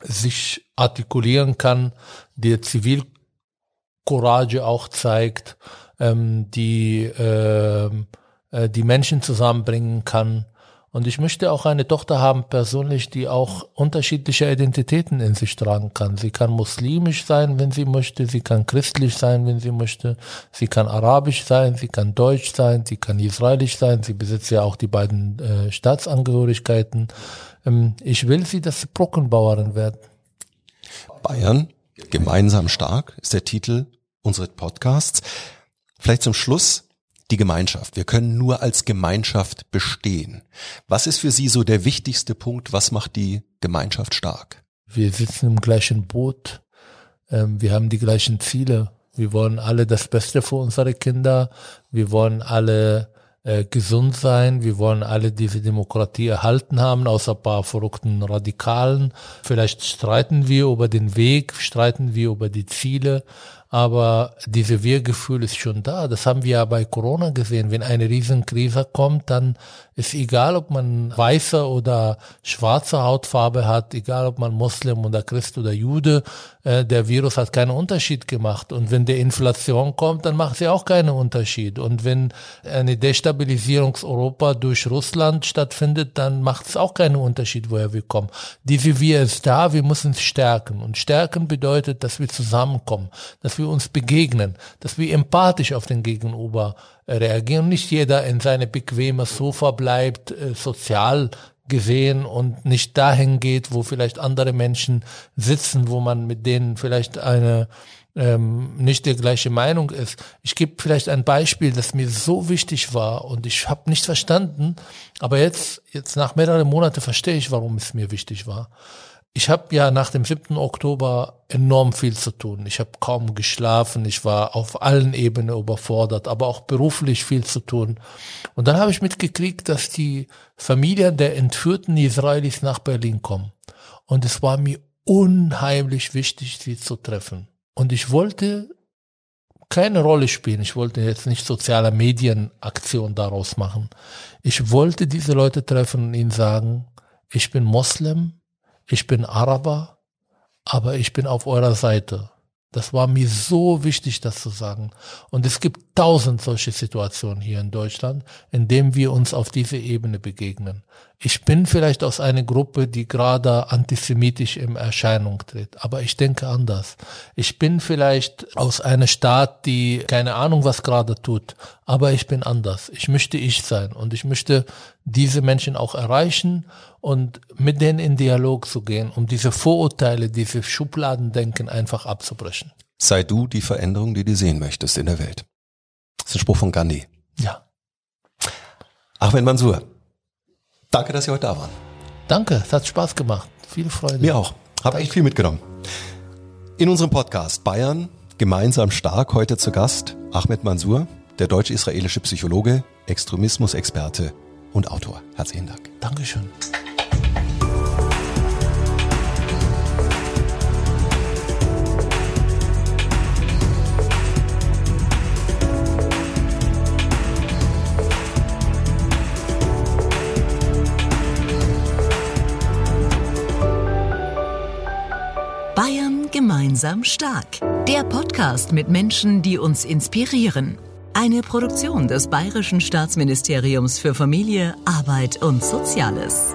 sich artikulieren kann, die Zivilcourage auch zeigt ähm, die äh, äh, die Menschen zusammenbringen kann. Und ich möchte auch eine Tochter haben, persönlich, die auch unterschiedliche Identitäten in sich tragen kann. Sie kann muslimisch sein, wenn sie möchte. Sie kann christlich sein, wenn sie möchte. Sie kann arabisch sein. Sie kann deutsch sein. Sie kann israelisch sein. Sie besitzt ja auch die beiden äh, Staatsangehörigkeiten. Ähm, ich will sie, dass sie Brückenbauerin werden. Bayern, gemeinsam stark, ist der Titel unseres Podcasts. Vielleicht zum Schluss die Gemeinschaft. Wir können nur als Gemeinschaft bestehen. Was ist für Sie so der wichtigste Punkt? Was macht die Gemeinschaft stark? Wir sitzen im gleichen Boot. Ähm, wir haben die gleichen Ziele. Wir wollen alle das Beste für unsere Kinder. Wir wollen alle äh, gesund sein. Wir wollen alle diese Demokratie erhalten haben, außer ein paar verrückten Radikalen. Vielleicht streiten wir über den Weg, streiten wir über die Ziele aber diese Wir-Gefühl ist schon da. Das haben wir ja bei Corona gesehen. Wenn eine Riesenkrise kommt, dann ist egal, ob man weiße oder schwarze Hautfarbe hat, egal ob man Muslim oder Christ oder Jude, äh, der Virus hat keinen Unterschied gemacht. Und wenn der Inflation kommt, dann macht sie auch keinen Unterschied. Und wenn eine Destabilisierung Europa durch Russland stattfindet, dann macht es auch keinen Unterschied, woher wir kommen. Diese Wir ist da, wir müssen es stärken. Und stärken bedeutet, dass wir zusammenkommen, dass wir uns begegnen, dass wir empathisch auf den Gegenüber reagieren. Nicht jeder in seine bequeme Sofa bleibt, äh, sozial gesehen und nicht dahin geht, wo vielleicht andere Menschen sitzen, wo man mit denen vielleicht eine ähm, nicht die gleiche Meinung ist. Ich gebe vielleicht ein Beispiel, das mir so wichtig war und ich habe nicht verstanden, aber jetzt, jetzt nach mehreren Monaten verstehe ich, warum es mir wichtig war. Ich habe ja nach dem 7. Oktober enorm viel zu tun. Ich habe kaum geschlafen, ich war auf allen Ebenen überfordert, aber auch beruflich viel zu tun. Und dann habe ich mitgekriegt, dass die Familien der entführten Israelis nach Berlin kommen. Und es war mir unheimlich wichtig, sie zu treffen. Und ich wollte keine Rolle spielen. Ich wollte jetzt nicht soziale Medienaktion daraus machen. Ich wollte diese Leute treffen und ihnen sagen, ich bin Moslem, ich bin Araber, aber ich bin auf eurer Seite. Das war mir so wichtig, das zu sagen. Und es gibt tausend solche Situationen hier in Deutschland, in denen wir uns auf diese Ebene begegnen. Ich bin vielleicht aus einer Gruppe, die gerade antisemitisch in Erscheinung tritt, aber ich denke anders. Ich bin vielleicht aus einer Stadt, die keine Ahnung, was gerade tut, aber ich bin anders. Ich möchte ich sein und ich möchte diese Menschen auch erreichen und mit denen in Dialog zu gehen, um diese Vorurteile, diese Schubladendenken einfach abzubrechen. Sei du die Veränderung, die du sehen möchtest in der Welt. Das ist ein Spruch von Gandhi. Ja. Ahmed Mansour, Danke, dass Sie heute da waren. Danke, es hat Spaß gemacht. Viel Freude. Mir auch. Habe echt viel mitgenommen. In unserem Podcast Bayern gemeinsam stark heute zu Gast Ahmed Mansour, der deutsch-israelische Psychologe, Extremismusexperte und Autor. Herzlichen Dank. Dankeschön. Gemeinsam stark. Der Podcast mit Menschen, die uns inspirieren. Eine Produktion des Bayerischen Staatsministeriums für Familie, Arbeit und Soziales.